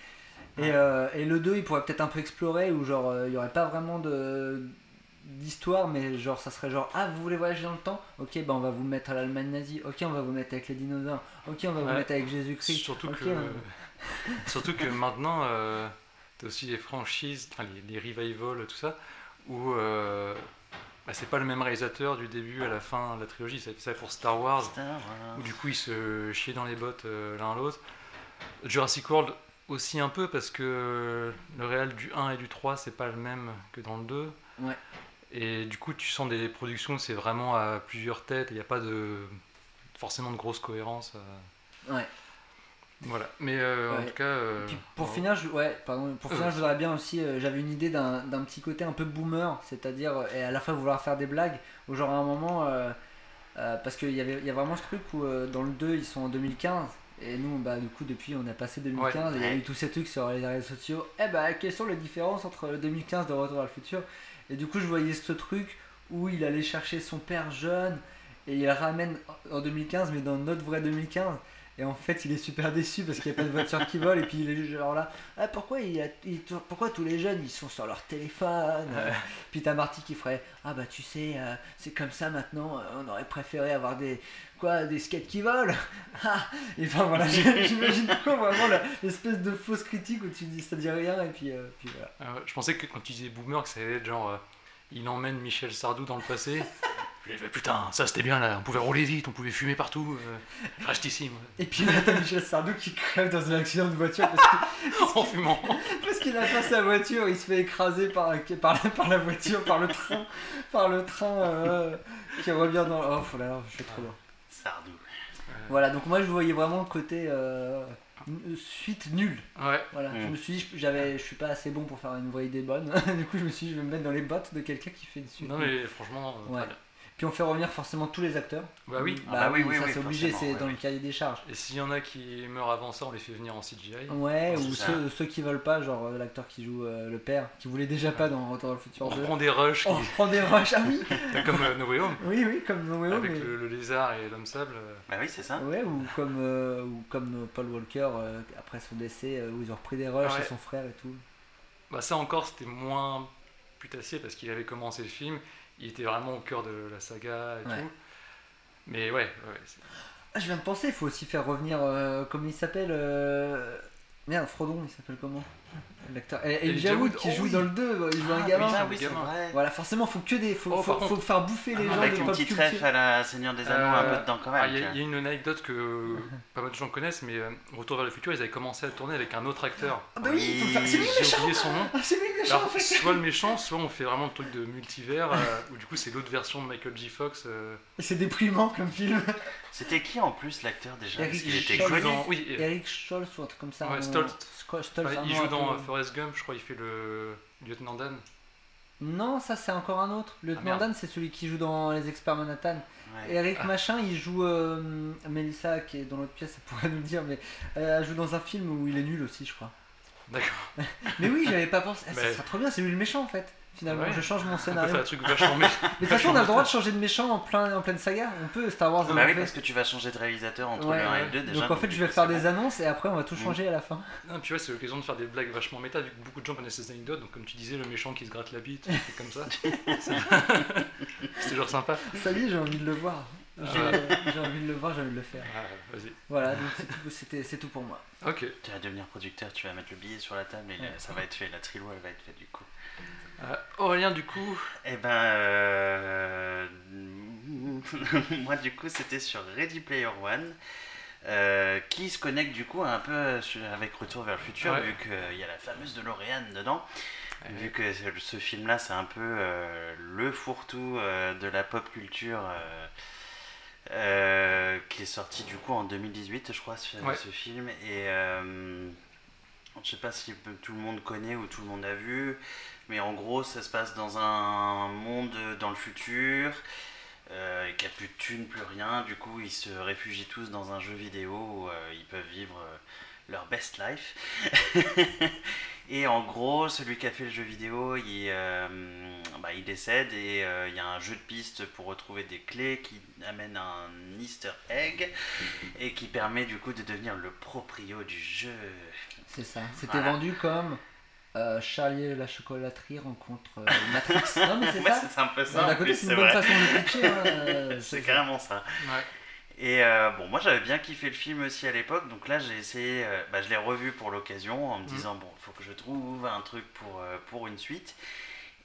Et, euh, et le 2 il pourrait peut-être un peu explorer où genre euh, il y aurait pas vraiment de d'histoire mais genre ça serait genre ah vous voulez voyager dans le temps? Ok bah on va vous mettre à l'Allemagne nazie ok on va vous mettre avec les dinosaures ok on va vous mettre avec Jésus-Christ Surtout ok, que, on- *laughs* surtout que maintenant, euh, t'as aussi les franchises, enfin les, les revivals, tout ça, où euh, bah, c'est pas le même réalisateur du début à la fin de la trilogie. Ça pour Star Wars, Star Wars. où du coup ils se chiaient dans les bottes euh, l'un l'autre. Jurassic World aussi un peu, parce que le réel du 1 et du 3, c'est pas le même que dans le 2. Ouais. Et du coup, tu sens des productions, c'est vraiment à plusieurs têtes, il n'y a pas de forcément de grosse cohérence. euh. Ouais. Voilà. Mais euh, en tout cas. euh, Puis pour finir, je, ouais, pardon, pour finir, Euh. je voudrais bien aussi, euh, j'avais une idée d'un d'un petit côté un peu boomer, c'est-à-dire euh, et à la fois vouloir faire des blagues, où genre à un moment, euh, euh, parce qu'il y avait, il y a vraiment ce truc où euh, dans le 2 ils sont en 2015. Et nous, bah, du coup, depuis, on a passé 2015 et il y a eu tous ces trucs sur les réseaux sociaux. Eh bah, quelles sont les différences entre le 2015 de Retour vers le futur? Et du coup, je voyais ce truc où il allait chercher son père jeune et il le ramène en 2015, mais dans notre vrai 2015. Et en fait, il est super déçu parce qu'il n'y a pas de voiture qui vole. Et puis il est genre là, ah, pourquoi, il a- il- pourquoi tous les jeunes ils sont sur leur téléphone *laughs* Puis t'as Marty qui ferait, ah bah tu sais, euh, c'est comme ça maintenant. euh, on aurait préféré avoir des quoi, des skates qui volent? *laughs* Ah et enfin voilà, *laughs* j'imagine quoi vraiment l'espèce de fausse critique où tu dis ça dit rien et puis, euh, puis voilà. Euh, je pensais que quand tu disais boomer, que ça allait être genre. il emmène Michel Sardou dans le passé. Fait, putain, ça c'était bien là, on pouvait rouler vite, on pouvait fumer partout. Euh, je reste ici, moi. Et puis là t'as Michel Sardou qui crève dans un accident de voiture parce que- *laughs* en fumant. Parce qu'il a pas sa voiture, il se fait écraser par, par, la, par la voiture, par le train, par le train euh, qui revient dans. Oh faut là, je fais trop loin. Sardou. Voilà, donc moi je voyais vraiment le côté euh, suite nulle. Ouais. Voilà, je Mm. me suis dit, j'avais, je suis pas assez bon pour faire une vraie idée bonne. *laughs* du coup, je me suis dit, je vais me mettre dans les bottes de quelqu'un qui fait une suite. Non, mais franchement. euh, Ouais. Très bien. Puis on fait revenir forcément tous les acteurs. Bah oui. Ah bah oui, oui, ça oui, c'est obligé, c'est ouais, dans le cahier des charges. Et s'il y en a qui meurent avant ça, on les fait venir en CGI. Ouais, ou ceux, ceux qui veulent pas, genre euh, l'acteur qui joue euh, le père, qui voulait déjà pas dans Retour dans le futur On 2. reprend des rushs, On qui- reprend des rushs, ah oui *laughs* comme euh, No Way Home, Oui, oui, comme Noé, avec mais... le, le lézard et l'homme sable. euh. Bah oui, c'est ça. Ouais, ou comme, euh, ou comme Paul Walker euh, après son décès, euh, où ils ont repris des rushs Ah ouais. et son frère et tout. Bah ça encore, c'était moins putassier parce qu'il avait commencé le film, il était vraiment au cœur de la saga et Ouais. tout. Mais ouais, Ah, je viens de penser, il faut aussi faire revenir, euh, comment il s'appelle euh, Merde, Frodon, il s'appelle comment? L'acteur. Et Elijah Elijah Wood Wood, qui oh joue oui. dans le 2, il joue un Ah, gamin. oui, Ah le oui, gamin. vrai. Voilà, forcément, faut que des. Faut, Oh, faut, faire bouffer les Ah, gens Avec une petite ref à la Seigneur des Anneaux un Euh, peu dedans quand Ah, même. Il y, a- tu il y a une anecdote que pas mal de gens connaissent, mais euh, Retour vers le futur, ils avaient commencé à tourner avec un autre acteur. Ah bah oui, il faut faire. C'est lui le J'ai méchant oublié son nom. Ah, C'est lui le méchant en fait soit le méchant, soit on fait vraiment le truc de multivers, euh, où du coup c'est l'autre version de Michael J. Fox. euh, C'est déprimant comme film. C'était qui en plus l'acteur déjà? Eric qu'il était Scholz. connu. dans- oui, euh, Eric Scholz ou un truc comme ça. Ouais, un- Stoltz. Un il joue un dans euh, Forrest Gump, je crois, il fait le lieutenant Dan. Non, ça c'est encore un autre. Le Ah, Lieutenant. Dan, c'est celui qui joue dans Les Experts Manhattan. Ouais. Eric Ah. Machin, il joue. euh, Mélissa, qui est dans l'autre pièce, elle pourrait nous le dire, mais euh, elle joue dans un film où il est nul aussi, je crois. D'accord. *laughs* Mais oui, j'avais pas pensé. *laughs* Ah, Ça serait trop bien, c'est lui le méchant en fait. Finalement, Ouais. je change mon scénario. faire un truc vachement méchant. *laughs* Mais de toute façon, on a le droit de changer de méchant en, plein, en pleine saga. On peut, Star Wars. Bah oui, fait. parce que tu vas changer de réalisateur entre Ouais, le 1 et le 2 déjà. Donc en fait, je vais faire c'est des bon. annonces et après, on va tout Mm. changer à la fin. Non, puis ouais, c'est l'occasion de faire des blagues vachement méta, vu que beaucoup de gens connaissent ces anecdotes. Donc, comme tu disais, le méchant qui se gratte la bite, comme ça. C'est- *laughs* c'est toujours sympa. Est, j'ai envie de le voir. J'ai Ah. j'ai envie de le voir, j'ai envie de le faire. Ah. Voilà, donc c'est tout, c'était- c'est tout pour moi. Ok. Tu vas devenir producteur, tu vas mettre le billet sur la table et Ouais. ça va être fait. La trilo, elle va être faite du coup. Euh, Aurélien, du coup, Eh ben, euh, *laughs* moi du coup c'était sur Ready Player One, euh, qui se connecte du coup un peu avec Retour vers le futur, Ouais. vu qu'il y a la fameuse DeLorean dedans. Ouais. Vu que ce, film-là c'est un peu euh, le fourre-tout euh, de la pop culture. euh, euh, qui est sorti du coup en 2018 je crois ce, Ouais. ce film et euh, je sais pas si tout le monde connaît ou tout le monde a vu mais en gros, ça se passe dans un monde dans le futur, euh, n'y a plus de thunes, plus rien. Du coup, ils se réfugient tous dans un jeu vidéo où euh, ils peuvent vivre euh, leur best life. *laughs* et en gros, celui qui a fait le jeu vidéo, il, euh, bah, il décède et euh, il y a un jeu de piste pour retrouver des clés qui amène un easter egg et qui permet du coup de devenir le proprio du jeu. C'est ça. C'était Voilà. vendu comme euh, Charlie et la chocolaterie rencontre euh, Matrix. non, mais c'est *laughs* Ouais, ça. c'est un peu ça. D'un côté, c'est une bonne vrai. façon de le pitcher. hein, *laughs* euh, C'est carrément ça. ouais. Et euh, bon, moi j'avais bien kiffé le film aussi à l'époque, donc là j'ai essayé, euh, bah, je l'ai revu pour l'occasion en me Mhm. disant bon, il faut que je trouve un truc pour, euh, pour une suite.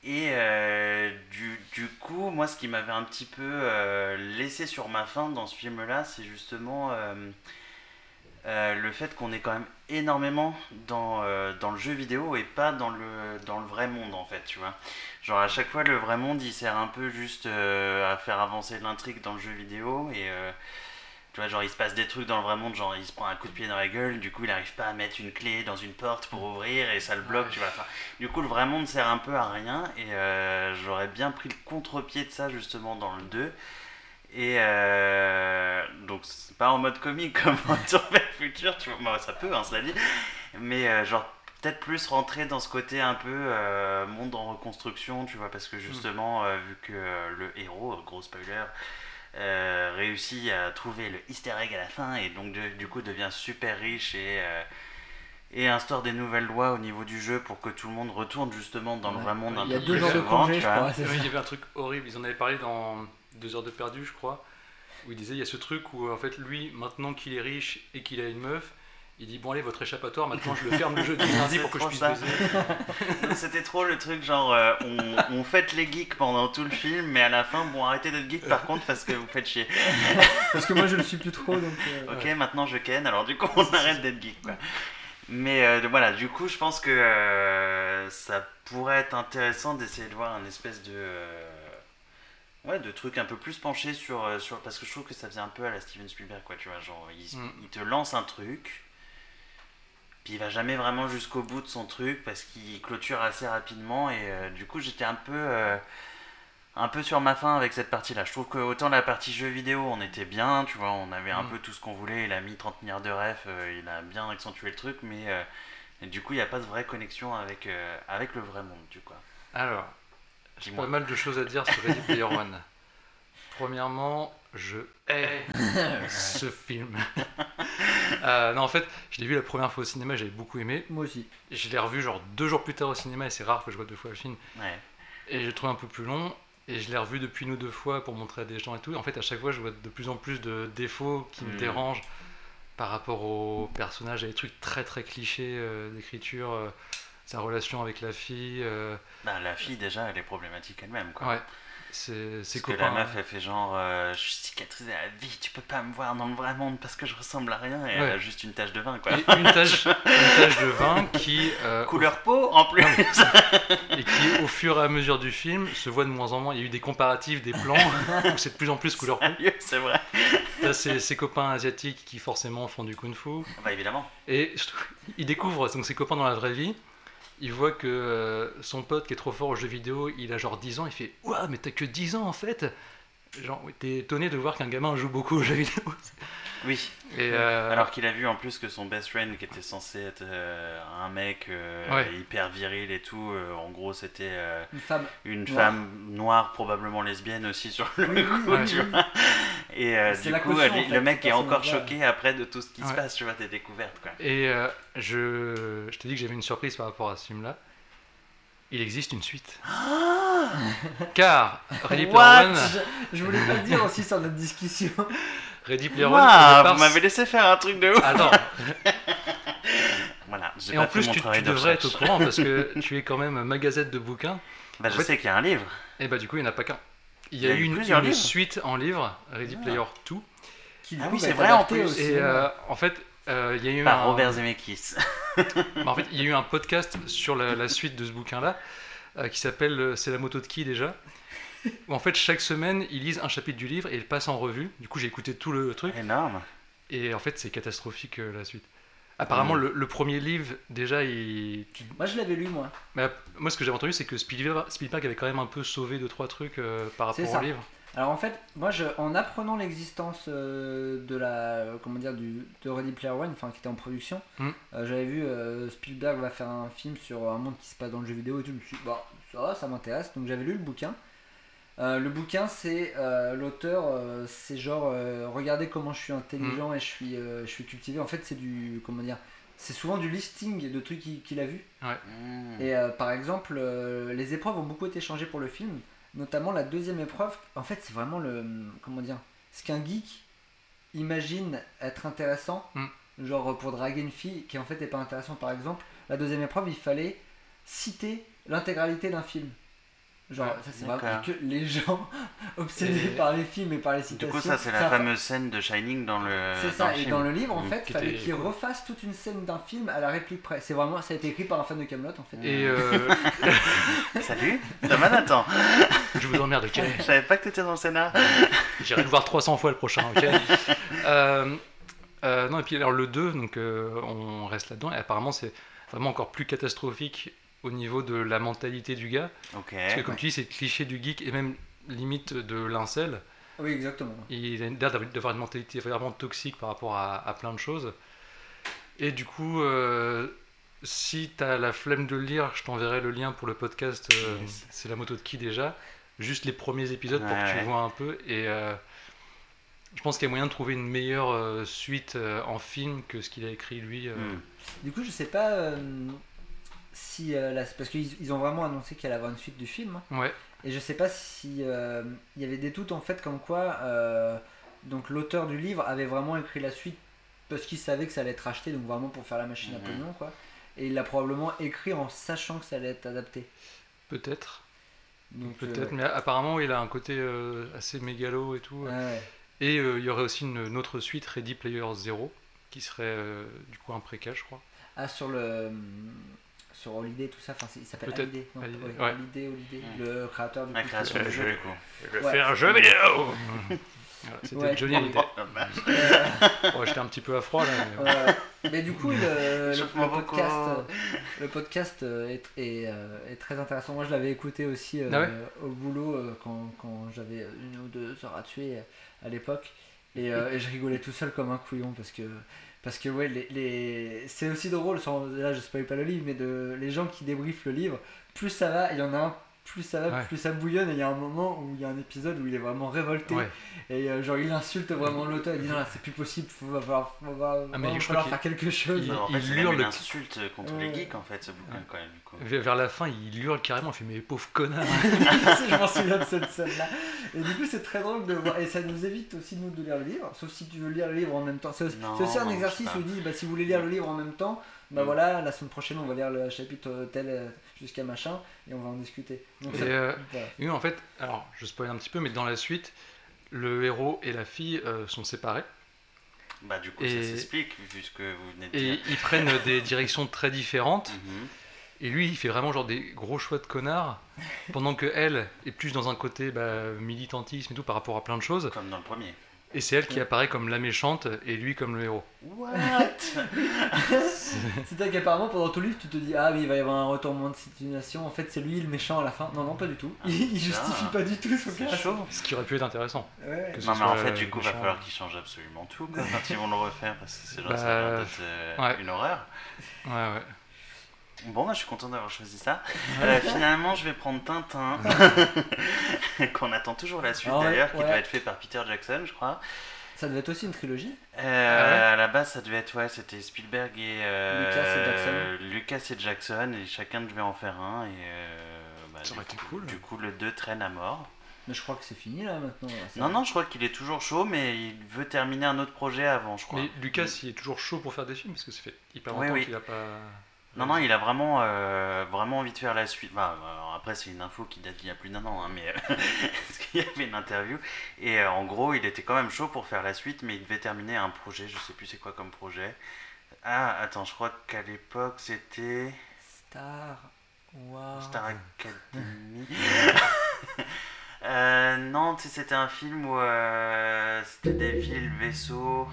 Et euh, du, du coup, moi ce qui m'avait un petit peu euh, laissé sur ma faim dans ce film-là, c'est justement euh, euh, le fait qu'on est quand même énormément dans, euh, dans le jeu vidéo et pas dans le, dans le vrai monde en fait, tu vois. Genre à chaque fois le vrai monde il sert un peu juste euh, à faire avancer l'intrigue dans le jeu vidéo et euh, tu vois genre il se passe des trucs dans le vrai monde genre il se prend un coup de pied dans la gueule du coup il arrive pas à mettre une clé dans une porte pour ouvrir et ça le bloque Ouais. tu vois Enfin, du coup le vrai monde sert un peu à rien et j'aurais bien pris le contre-pied de ça justement dans le 2 et euh, donc c'est pas en mode comique *laughs* comme Retour vers le futur tu vois ça peut hein, cela dit mais euh, genre peut-être plus rentrer dans ce côté un peu euh, monde en reconstruction, tu vois, parce que justement, euh, vu que euh, le héros, euh, gros spoiler, euh, réussit à trouver le easter egg à la fin et donc de- du coup devient super riche et, euh, et instaure des nouvelles lois au niveau du jeu pour que tout le monde retourne justement dans le vrai monde un Il y a peu deux plus jours de congé, tu je vois. crois. ça. il y avait un truc horrible, ils en avaient parlé dans Deux heures de perdu, je crois, où il disait il y a ce truc où en fait lui, maintenant qu'il est riche et qu'il a une meuf, il dit bon allez votre échappatoire, maintenant je le ferme le jeudi lundi *laughs* C'est pour que je puisse ça. baiser. *laughs* C'était trop le truc genre euh, on, on fête les geeks pendant tout le film mais à la fin bon arrêtez d'être geek par contre parce que vous faites chier. *laughs* Parce que moi, je le suis plus trop. Donc, euh, Ok, maintenant je ken, alors du coup on arrête d'être geek quoi. Mais euh, voilà, du coup je pense que euh, ça pourrait être intéressant d'essayer de voir un espèce de. euh, ouais, de truc un peu plus penché sur, euh, sur. Parce que je trouve que ça faisait un peu à la Steven Spielberg quoi, tu vois. Genre, il, Mm. il te lance un truc, puis il va jamais vraiment jusqu'au bout de son truc parce qu'il clôture assez rapidement et euh, du coup j'étais un peu. euh, un peu sur ma faim avec cette partie-là. Je trouve que autant la partie jeux vidéo, on était bien, tu vois, on avait un Mm. peu tout ce qu'on voulait, il a mis 30 milliards de refs, euh, il a bien accentué le truc, mais du coup, il n'y a pas de vraie connexion avec, avec le vrai monde, du coup. Alors, j'ai pas mal de choses à dire sur Ready Player One. *laughs* Premièrement, je hais *laughs* ce film. Euh, non, en fait, je l'ai vu la première fois au cinéma, j'avais beaucoup aimé. Moi aussi. Je l'ai revu genre deux jours plus tard au cinéma et c'est rare que je vois deux fois le film. Ouais. Et je le trouve un peu plus long. Et je l'ai revu depuis une ou deux fois pour montrer à des gens et tout. En fait, à chaque fois, je vois de plus en plus de défauts qui me Mm. dérangent par rapport aux personnages et des trucs très très clichés euh, d'écriture. euh, sa relation avec la fille. euh, Bah, la fille, déjà, elle est problématique elle-même, quoi. ouais, c'est ses Parce que copains. la meuf, elle fait genre, euh, je suis cicatrisée à la vie, tu peux pas me voir dans le vrai monde parce que je ressemble à rien, et elle Ouais. a juste une tache de vin, quoi. Et une tache, *laughs* une tache de vin qui, euh, Couleur peau, en plus. Non, et qui, au fur et à mesure du film, se voit de moins en moins. Il y a eu des comparatifs, des plans *laughs* où c'est de plus en plus couleur peau. C'est vrai. T'as ses, ses copains asiatiques qui forcément font du kung-fu. Bah, évidemment. Et il découvre donc ses copains dans la vraie vie. Il voit que euh, son pote qui est trop fort aux jeux vidéo, il a genre 10 ans. Il fait Ouah, mais t'as que 10 ans en fait Genre, t'es étonné de voir qu'un gamin joue beaucoup aux jeux vidéo. *laughs* Oui. Et euh, Alors qu'il a vu en plus que son best friend, qui était censé être euh, un mec euh, Ouais. hyper viril et tout, euh, en gros, c'était euh, Une femme. une Noire. femme noire, probablement lesbienne aussi sur le Oui, coup, ouais. tu vois. Et euh, du coup, caution, elle- en fait, le mec est encore choqué après de tout ce qui se passe, tu vois, des découvertes, quoi. Et euh, je, je t'ai dit que j'avais une surprise par rapport à ce film-là. Il existe une suite. Car Ready Player What One, Je, je voulais pas le dire aussi sur notre discussion. Ready Player One, départ, vous m'avez laissé faire un truc de ouf. Attends, *laughs* Voilà, et pas en fait plus mon tu, tu de devrais être au courant parce que *laughs* tu es quand même magazette de bouquins. Bah, je fait- sais qu'il y a un livre. Et bah, du coup, il n'y en a pas qu'un. Il y Il a y a eu une, une suite en livre, Ready Ah. Player 2. Qui, du Ah coup, oui, c'est vrai, en plus. au Et euh, en fait, euh, il y a eu Par un... Robert Zemeckis. *laughs* Bah, en fait, il y a eu un podcast sur la, la suite de ce bouquin-là euh, qui s'appelle euh, C'est la moto de qui déjà Où en fait, chaque semaine, ils lisent un chapitre du livre et ils le passent en revue. Du coup, j'ai écouté tout le truc Énorme. et en fait, c'est catastrophique euh, la suite. Apparemment, Mm. le, le premier livre, déjà, il. tu- Moi, je l'avais lu, moi. bah, moi, ce que j'avais entendu, c'est que Spielberg, Spielberg avait quand même un peu sauvé deux trois trucs euh, par rapport au livre. Alors en fait, moi, je, en apprenant l'existence euh, de la, comment dire, du, de Ready Player One, enfin qui était en production, Mm. euh, j'avais vu euh, Spielberg va faire un film sur un monde qui se passe dans le jeu vidéo et tout. Je me suis dit, bah, ça va, ça m'intéresse. Donc j'avais lu le bouquin. Euh, le bouquin, c'est euh, l'auteur, euh, c'est genre, euh, regardez comment je suis intelligent et je suis, euh, je suis cultivé. En fait, c'est du, comment dire, c'est souvent du listing de trucs qu'il a vu. Mmh. Et euh, par exemple, euh, les épreuves ont beaucoup été changées pour le film, notamment la deuxième épreuve. En fait, c'est vraiment le. Comment dire Ce qu'un geek imagine être intéressant, Mm. genre pour draguer une fille, qui en fait n'est pas intéressant. Par exemple, la deuxième épreuve, il fallait citer l'intégralité d'un film. Genre, ça c'est vraiment que les gens *laughs* obsédés Et- par les films et par les Du citations. coup, ça, c'est la ça- fameuse scène de Shining dans le. c'est dans ça, le et film. dans le livre, en Mm. fait, Qui fallait qu'il cool. refasse toute une scène d'un film à la réplique près. C'est vraiment, ça a été écrit par un fan de Camelot en fait. Et euh, *laughs* Salut, Thomas Nathan. *laughs* je vous emmerde, ok Je savais pas que t'étais dans le scénar. J'irai le voir 300 fois le prochain, ok Euh, euh, Non, et puis alors le 2, donc euh, on reste là-dedans, et apparemment c'est vraiment encore plus catastrophique au niveau de la mentalité du gars. Parce que comme tu dis, c'est le cliché du geek et même limite de l'incel. Oui, exactement. Il a l'air d'avoir- une mentalité vraiment toxique par rapport à, à plein de choses. Et du coup, euh, si tu as la flemme de le lire, je t'enverrai le lien pour le podcast. euh, Yes. C'est la moto de qui déjà Juste les premiers épisodes pour Ouais, que tu ouais. vois un peu. Et euh, je pense qu'il y a moyen de trouver une meilleure euh, suite euh, en film que ce qu'il a écrit lui. euh. Hmm. Du coup, je sais pas euh, si. euh, la- parce qu'ils ils ont vraiment annoncé qu'il allait avoir une suite du film. hein. Ouais, Et je sais pas si. euh, Il y avait des doutes en fait, comme quoi. euh, donc l'auteur du livre avait vraiment écrit la suite parce qu'il savait que ça allait être racheté, donc vraiment pour faire la machine à Mhm. pognon, quoi. Et il l'a probablement écrit en sachant que ça allait être adapté. peut-être. Donc, Peut-être, euh, mais apparemment il a un côté euh, assez mégalo et tout. ouais. Et euh, il y aurait aussi une, une autre suite, Ready Player Zero, qui serait euh, du coup un préquel, je crois. Ah, sur le. Sur Holiday, tout ça, enfin, il s'appelle Peut-être. Holiday. non, ouais. Holiday, Holiday, le créateur du La coup, création du jeu, du coup. Je Ouais. fais un jeu vidéo Voilà, *laughs* C'était Ouais. Johnny Hallyday. Oh, Ouais, J'étais un petit peu à froid là. mais- Ouais. mais du coup, le, *laughs* podcast, euh, le podcast euh, est, est, euh, est très intéressant. Moi, je l'avais écouté aussi Ah ouais au boulot quand, quand j'avais une ou deux heures à tuer à l'époque. Et, euh, et je rigolais tout seul comme un couillon parce que, parce que ouais, les, les... c'est aussi drôle, sans, là je spoil pas le livre, mais de, les gens qui débriefent le livre, plus ça va, il y en a un, plus ça va, Ouais. plus ça bouillonne. Et il y a un moment où il y a un épisode où il est vraiment révolté. Ouais. Et euh, genre il insulte vraiment l'auteur, il dit non c'est plus possible, faut va falloir, faut va- Ah, mais va falloir faire quelque chose. il- Non, en fait, c'est hurle insulte contre Ouais. les geeks, en fait, ce bouquin, quand même. Vers la fin, il hurle carrément, il fait mais pauvre connard. *laughs* je m'en souviens de cette scène là. Et du coup c'est très drôle de voir, et ça nous évite aussi nous de lire le livre, sauf si tu veux lire le livre en même temps. C'est aussi, un exercice où il dit bah, si vous voulez lire le livre en même temps, bah Mm. voilà, la semaine prochaine on va lire le chapitre tel euh, jusqu'à machin et on va en discuter. Donc, Et ça- euh, voilà. Et en fait, alors je spoil un petit peu, mais dans la suite, le héros et la fille euh, sont séparés Bah, du coup, Et- ça s'explique, vu ce que vous venez de et dire. ils prennent *laughs* des directions très différentes. Mhm. Et lui, il fait vraiment genre des gros choix de connard, pendant que elle est plus dans un côté bah, militantisme et tout par rapport à plein de choses. Comme dans le premier. Et c'est elle qui apparaît comme la méchante et lui comme le héros. What? *laughs* C'est-à-dire qu'apparemment pendant tout le livre tu te dis ah oui il va y avoir un retournement de situation, en fait c'est lui le méchant à la fin. Non non pas du tout, Ah, il, il justifie pas du tout son C'est cas. chaud. Ce qui aurait pu être intéressant. Ouais. Non, mais en fait, du coup, va méchant. falloir qu'ils changent absolument tout quoi, quand ils vont le refaire, parce que c'est genre, Bah, ça a l'air d'être euh, ouais. une horreur. Ouais, ouais. Bon, bah, je suis content d'avoir choisi ça. Euh, finalement, je vais prendre Tintin, *laughs* qu'on attend toujours la suite Ah ouais, d'ailleurs, qui doit être fait par Peter Jackson, je crois. Ça devait être aussi une trilogie. Euh, Ah ouais À la base, ça devait être, ouais, c'était Spielberg et, euh, Lucas et Jackson. Lucas et Jackson, et chacun devait en faire un, et euh, bah, Ça du aurait été coup- cool. Du coup, le 2 traîne à mort. Mais je crois que c'est fini là maintenant. Non, non, je crois qu'il est toujours chaud, mais il veut terminer un autre projet avant, je crois. Mais Lucas, il est toujours chaud pour faire des films parce que ça fait hyper longtemps oui. qu'il a pas Non, non, il a vraiment, euh, vraiment envie de faire la suite. Bah, alors après, c'est une info qui date d'il y a plus d'un an, hein, mais *laughs* parce qu'il y avait une interview. Et euh, en gros, il était quand même chaud pour faire la suite, mais il devait terminer un projet. Je sais plus c'est quoi comme projet. Ah, attends, je crois qu'à l'époque, c'était Star Wars. Star Academy. *laughs* Euh, non, c'était un film où euh, c'était des villes, vaisseaux.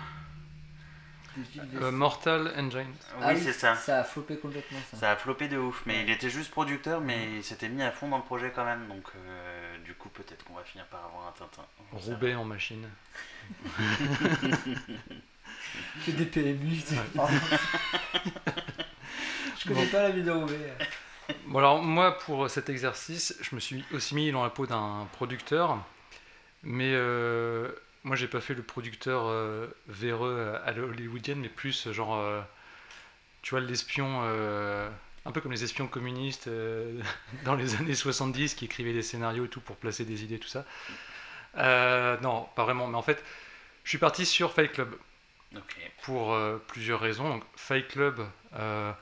Euh, Mortal Engines. Oui, Ah c'est ça. Ça a floppé complètement ça. Ça a floppé de ouf, mais il était juste producteur, mais il s'était mis à fond dans le projet quand même, donc euh, du coup peut-être qu'on va finir par avoir un Tintin. Roubaix en machine. *laughs* Que des PMU. Je connais pas la vie de Roubaix. Bon alors moi pour cet exercice, je me suis aussi mis dans la peau d'un producteur, mais euh, moi j'ai pas fait le producteur euh, véreux à la hollywoodienne, mais plus euh, genre, euh, tu vois l'espion, euh, un peu comme les espions communistes euh, *laughs* dans les années 70 qui écrivaient des scénarios et tout pour placer des idées, tout ça. Euh, non, pas vraiment, mais en fait, je suis parti sur Fight Club pour euh, plusieurs raisons. Donc, Fight Club, euh,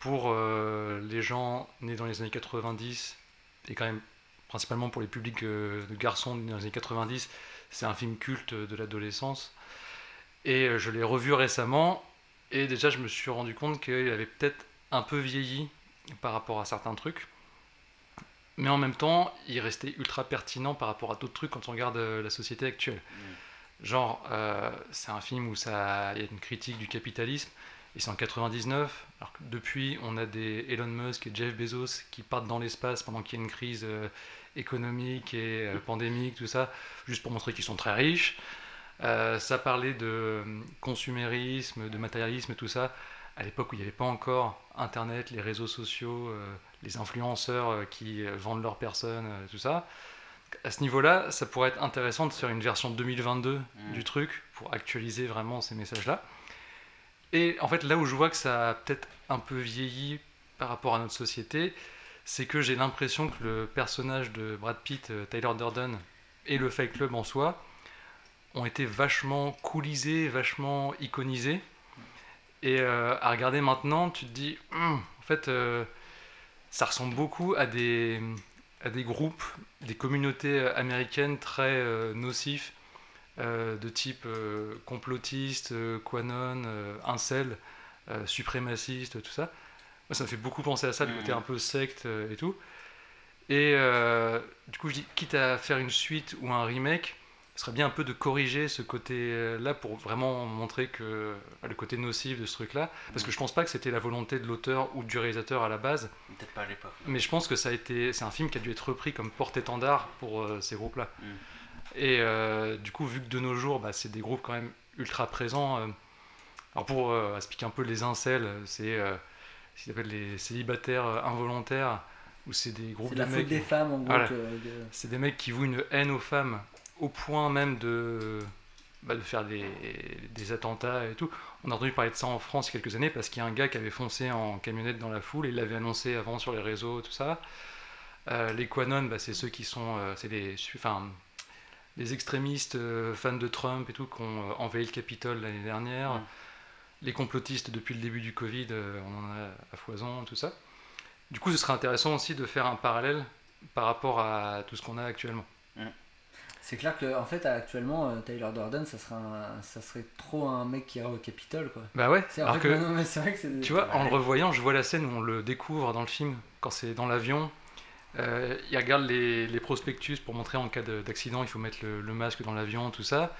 pour euh, les gens nés dans les années 90, et quand même principalement pour les publics euh, de garçons nés dans les années 90, c'est un film culte de l'adolescence. Et euh, je l'ai revu récemment, et déjà je me suis rendu compte qu'il avait peut-être un peu vieilli par rapport à certains trucs. Mais en même temps, il restait ultra pertinent par rapport à d'autres trucs quand on regarde euh, la société actuelle. Genre, euh, c'est un film où ça, il y a une critique du capitalisme, et c'est en 99, alors que depuis, on a des Elon Musk et Jeff Bezos qui partent dans l'espace pendant qu'il y a une crise euh, économique et euh, pandémique, tout ça, juste pour montrer qu'ils sont très riches. Euh, ça parlait de euh, consumérisme, de matérialisme, tout ça, à l'époque où il n'y avait pas encore Internet, les réseaux sociaux, euh, les influenceurs euh, qui vendent leurs personnes, tout ça. À ce niveau-là, ça pourrait être intéressant de faire une version 2022 Mm. du truc pour actualiser vraiment ces messages-là. Et en fait, là où je vois que ça a peut-être un peu vieilli par rapport à notre société, c'est que j'ai l'impression que le personnage de Brad Pitt, euh, Tyler Durden, et le Fight Club en soi ont été vachement coolisés, vachement iconisés. Et euh, à regarder maintenant, tu te dis, Hum, en fait, euh, ça ressemble beaucoup à des, à des groupes, des communautés américaines très nocifs, de type complotiste, Quanon, incel, suprémaciste, tout ça. Moi, ça me fait beaucoup penser à ça, le côté Mhm. un peu secte euh, et tout. Et euh, du coup, je dis, quitte à faire une suite ou un remake, ce serait bien un peu de corriger ce côté-là pour vraiment montrer que bah, le côté nocif de ce truc-là. Parce que je pense pas que c'était la volonté de l'auteur ou du réalisateur à la base, Peut-être pas à l'époque. mais je pense que ça a été, c'est un film qui a dû être repris comme porte-étendard pour euh, ces groupes-là. Mm. Et euh, du coup, vu que de nos jours, bah, c'est des groupes quand même ultra présents. euh, alors pour euh, expliquer un peu les incels, c'est euh, ce qu'ils appellent les célibataires euh, involontaires, où c'est des groupes C'est de la mecs. des femmes en gros. Voilà. que- de- C'est des mecs qui vouent une haine aux femmes au point même de, bah, de faire des, des attentats et tout. On a entendu parler de ça en France il y a quelques années parce qu'il y a un gars qui avait foncé en camionnette dans la foule et il l'avait annoncé avant sur les réseaux, tout ça. Euh, les Quanon, bah, c'est ceux qui sont. euh, c'est su- enfin, les extrémistes euh, fans de Trump et tout qui ont envahi le Capitole l'année dernière. Les complotistes depuis le début du Covid, euh, on en a à foison, tout ça. Du coup, ce serait intéressant aussi de faire un parallèle par rapport à tout ce qu'on a actuellement. C'est clair que en fait actuellement euh, Tyler Durden ça serait un- ça serait trop un mec qui irait au Capitole quoi. Bah ouais, C'est vrai que, non, mais vrai que c'est tu vois, en le revoyant, je vois la scène où on le découvre dans le film, quand c'est dans l'avion. Euh, il regarde les, les prospectus pour montrer en cas de- d'accident, il faut mettre le, le masque dans l'avion, tout ça.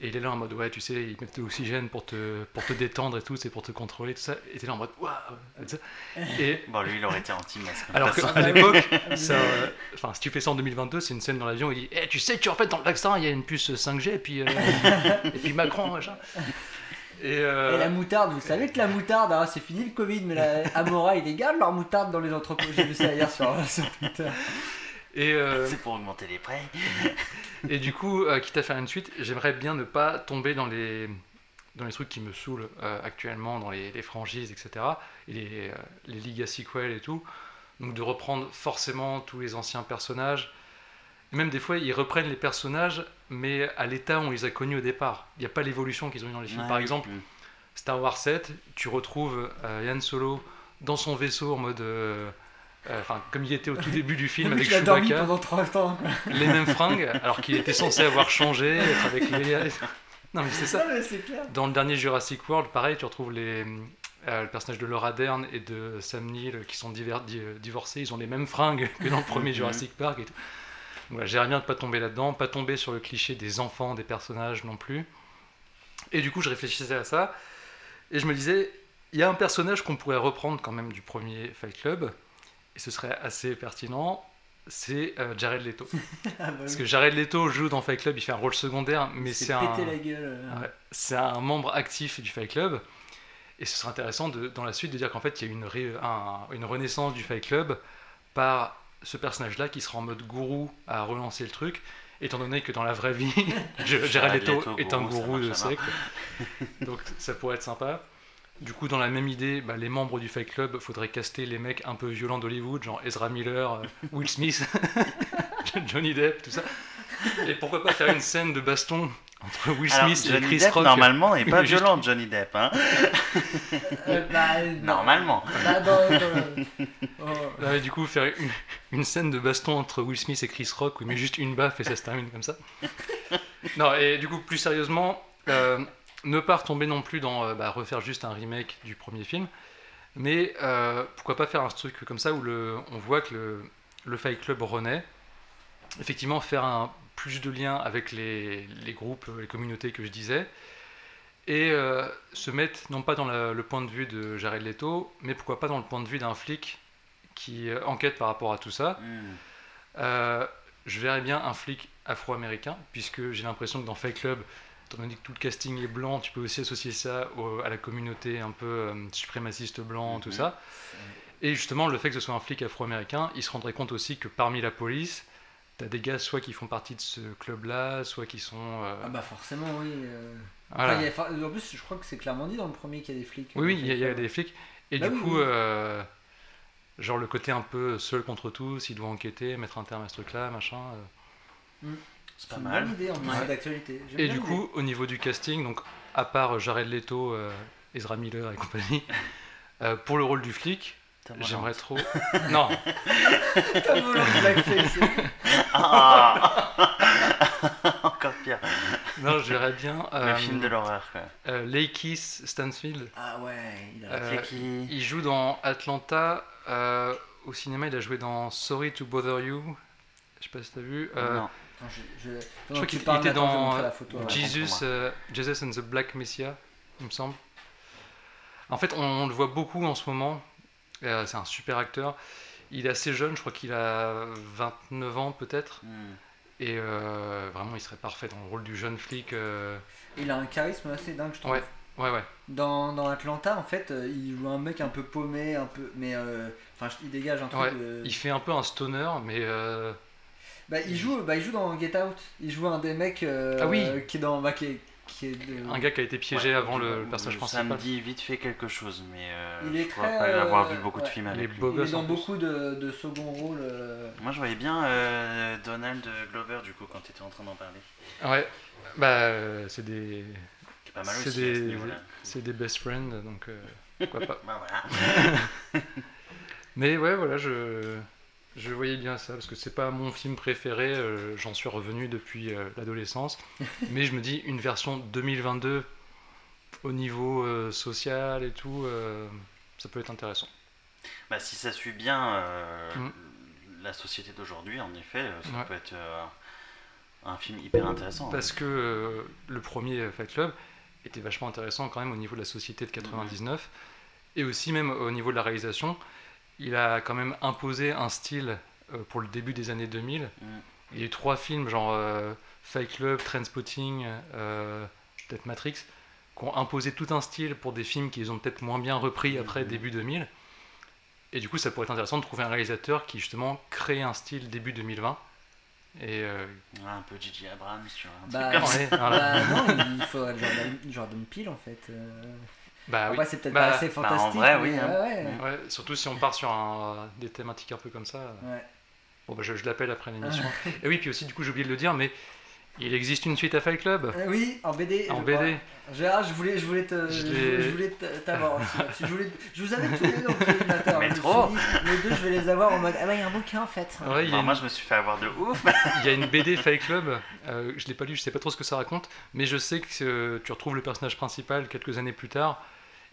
Et il est là en mode, ouais, tu sais, ils mettent de l'oxygène pour te, pour te détendre et tout, c'est pour te contrôler, tout ça. Et t'es là en mode, waouh. Et *laughs* Bon, lui, il aurait été anti-masque. alors qu'à l'époque, ça, euh, enfin, si tu fais ça en 2022, c'est une scène dans l'avion, il dit, Eh, tu sais que en fait dans le vaccin, il y a une puce 5G, et puis, euh, et puis Macron, machin. Et, euh, Et la moutarde, vous savez que la moutarde, hein, c'est fini le Covid, mais la Amora, ils gardent leur moutarde dans les entrepôts. J'ai vu ça hier sur, sur Twitter. Et, euh, *laughs* C'est pour augmenter les prêts. *laughs* Et du coup, euh, quitte à faire une suite, j'aimerais bien ne pas tomber dans les, dans les trucs qui me saoulent euh, actuellement, dans les, les franchises, etc. Et les, les Liga sequels et tout. Donc de reprendre forcément tous les anciens personnages. Et même des fois, ils reprennent les personnages, mais à l'état où on les a connus au départ. Il n'y a pas l'évolution qu'ils ont eu dans les films. Ouais, Par exemple. Star Wars 7, tu retrouves Han Solo dans son vaisseau en mode. Euh, Enfin, comme il était au tout début du *laughs* film avec il a dormi Chewbacca, pendant 30 ans. quoi. les mêmes fringues, alors qu'il était censé avoir changé, être avec et- *laughs* Non, mais c'est ça. Non, mais c'est clair. Dans le dernier Jurassic World, pareil, tu retrouves les, euh, le personnage de Laura Dern et de Sam Neill qui sont di- euh, divorcés. Ils ont les mêmes fringues *laughs* que dans le premier Mhm. Jurassic Park et tout. Donc Voilà, J'aimerais bien ne pas tomber là-dedans, pas tomber sur le cliché des enfants, des personnages non plus. Et du coup, je réfléchissais à ça et je me disais, il y a un personnage qu'on pourrait reprendre quand même du premier Fight Club et ce serait assez pertinent. C'est euh, Jared Leto. *laughs* Ah, bah Parce que Jared Leto joue dans Fight Club, il fait un rôle secondaire, mais c'est un. euh. C'est un membre actif du Fight Club. Et ce serait intéressant de, dans la suite de dire qu'en fait, il y a eu une, ré- un- une renaissance du Fight Club par ce personnage-là qui sera en mode gourou à relancer le truc, étant donné que dans la vraie vie, *laughs* Jared Leto est un gourou, de secte. Donc ça pourrait être sympa. Du coup, dans la même idée, bah, les membres du Fight Club, faudrait caster les mecs un peu violents d'Hollywood, genre Ezra Miller, euh, Will Smith, *laughs* Johnny Depp, tout ça. Et pourquoi pas faire une scène de baston entre Will Alors, Smith et Johnny Chris Depp, Rock normalement, n'est pas *laughs* juste- violent, Johnny Depp. Hein Euh, bah, Normalement. bah, oh. Là, du coup, faire une, une scène de baston entre Will Smith et Chris Rock où il met juste une baffe et ça se termine comme ça. Non, et du coup, plus sérieusement, euh, ne pas retomber non plus dans euh, bah, refaire juste un remake du premier film, mais euh, pourquoi pas faire un truc comme ça où le, on voit que le, le Fight Club renaît. Effectivement, faire un, plus de liens avec les, les groupes, les communautés que je disais, et euh, se mettre non pas dans la- le point de vue de Jared Leto, mais pourquoi pas dans le point de vue d'un flic qui euh, enquête par rapport à tout ça. Euh, je verrais bien un flic afro-américain, puisque j'ai l'impression que dans Fight Club, étant donné que tout le casting est blanc, tu peux aussi associer ça au- à la communauté un peu euh, suprémaciste blanc, tout Mhm. ça. Et justement, le fait que ce soit un flic afro-américain, il se rendrait compte aussi que parmi la police, t'as des gars soit qui font partie de ce club-là, soit qui sont... euh, Ah bah forcément oui. euh. voilà. Enfin, a- en plus je crois que c'est clairement dit dans le premier qu'il y a des flics. Oui, oui, il y, a- y des flics. Et Bah du oui, coup, oui. euh, genre le côté un peu seul contre tous, il doit enquêter, mettre un terme à ce truc-là, machin. euh. C'est pas une mal. bonne idée en Ouais. d'actualité. Et bien du coup, au niveau du casting, donc à part Jared Leto, euh, Ezra Miller et compagnie, *laughs* euh, pour le rôle du flic, j'aimerais trop. *laughs* non, *laughs* Tom Holland blackface. Ah Encore pire. non, je verrais bien. Le euh, film de l'horreur, quoi. euh, Lakis Stanfield. Ah ouais, il a. Euh, Il joue dans Atlanta. euh, au cinéma, il a joué dans Sorry to Bother You. Je sais pas si t'as vu. euh, Non. Attends, je, je... Je crois qu'il était dans la photo, ouais. Jesus, euh, Jesus and the Black Messiah, il me semble. En fait, on, on le voit beaucoup en ce moment. Euh, c'est un super acteur. Il est assez jeune, je crois qu'il a 29 ans peut-être. Hmm. Et euh, vraiment, il serait parfait dans le rôle du jeune flic. euh, Il a un charisme assez dingue, je trouve. Ouais. Ouais, ouais. Dans, dans Atlanta, en fait, euh, il joue un mec un peu paumé, un peu. Mais. euh, Enfin, il dégage un truc Ouais, de. Il fait un peu un stoner, mais euh, Bah, il joue, bah, il joue dans Get Out. Il joue un des mecs euh, Ah oui. qui est dans. Bah, qui est, qui est de- un gars qui a été piégé Ouais, avant le, le personnage Ça principal. me dit vite fait quelque chose, mais euh, Il est je crois très, pas avoir euh, vu beaucoup de films Il avec est lui. Il est dans beaucoup de, de second rôles. euh. Moi, je voyais bien euh, Donald Glover, du coup, quand tu étais en train d'en parler. Ouais, bah, euh, c'est des, C'est aussi à ce des- des best friends, donc euh, pourquoi pas. *laughs* Bah voilà. *laughs* Mais ouais, voilà, je, je voyais bien ça, parce que c'est pas mon film préféré, euh, j'en suis revenu depuis euh, l'adolescence. *laughs* mais je me dis, une version 2022 au niveau euh, social et tout, euh, ça peut être intéressant. Bah, si ça suit bien euh, Mm. la société d'aujourd'hui, en effet, ça Ouais. peut être euh, un film hyper intéressant. Parce que euh, le premier Fight Club était vachement intéressant quand même au niveau de la société de 99, et aussi même au niveau de la réalisation. Il a quand même imposé un style euh, pour le début des années 2000. Mm. Il y a eu trois films, genre euh, Fight Club, Trainspotting, euh, peut-être Matrix, qui ont imposé tout un style pour des films qu'ils ont peut-être moins bien repris après Mhm. début 2000. Et du coup, ça pourrait être intéressant de trouver un réalisateur qui justement crée un style début 2020. Et euh, Ouais, un peu Gigi Abrams, tu vois. un Bah, truc comme ça. ouais, voilà. Bah, non, il faudrait le Jordan, Jordan Peele en fait. Bah oui. C'est peut-être Bah, pas assez bah, en fantastique. vrai, mais oui, hein. ouais, ouais. Ouais, surtout si on part sur un- des thématiques un peu comme ça. Ouais. Bon, bah, je, je l'appelle après l'émission. Et oui, puis aussi, du coup, j'ai oublié de le dire, mais Il existe une suite à Fight Club Euh, oui, en BD. En je BD. crois. Gérard, je voulais, je voulais te, Je je, l'ai- je voulais t'avoir. *laughs* Je, voulais- je vous avais tous les deux en collimateur. Mais Je trop. dit, Les deux, je vais les avoir en mode Ah bah, il y a un bouquin en fait. Ouais, Enfin, moi, je me suis fait avoir de ouf. *laughs* il y a une BD Fight Club, euh, je l'ai pas lu, je sais pas trop ce que ça raconte, mais je sais que euh, tu retrouves le personnage principal quelques années plus tard.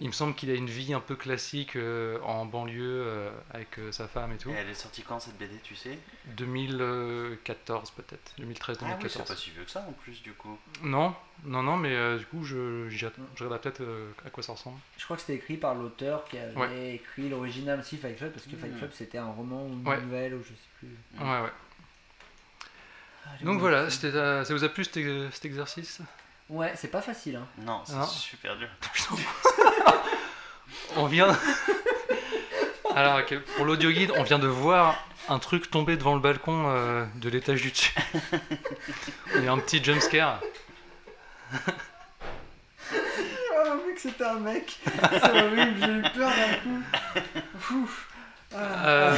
Il me semble qu'il a une vie un peu classique euh, en banlieue euh, avec euh, sa femme et tout. Et elle est sortie quand cette BD, tu sais? 2014 peut-être, 2013-2014. Ah oui, c'est pas si vieux que ça en plus, du coup. Non, non, non, mais euh, du coup, je, je regarde peut-être euh, à quoi ça ressemble. Je crois que c'était écrit par l'auteur qui avait Ouais. écrit l'original aussi, Fight Club, parce que Fight Mhm. Club c'était un roman ou une Ouais. nouvelle ou je sais plus. Ouais, ouais. Ah, Donc voilà, ça vous a plu cet, ex- cet exercice? Ouais, c'est pas facile. Hein. Non, c'est super dur. *laughs* On vient. *laughs* Alors, ok, pour l'audio guide, on vient de voir un truc tomber devant le balcon euh, de l'étage du dessus. Il y a un petit jumpscare. Oh, vu que c'était un mec, c'est horrible, j'ai eu peur d'un coup. Ouf. Ah, Euh,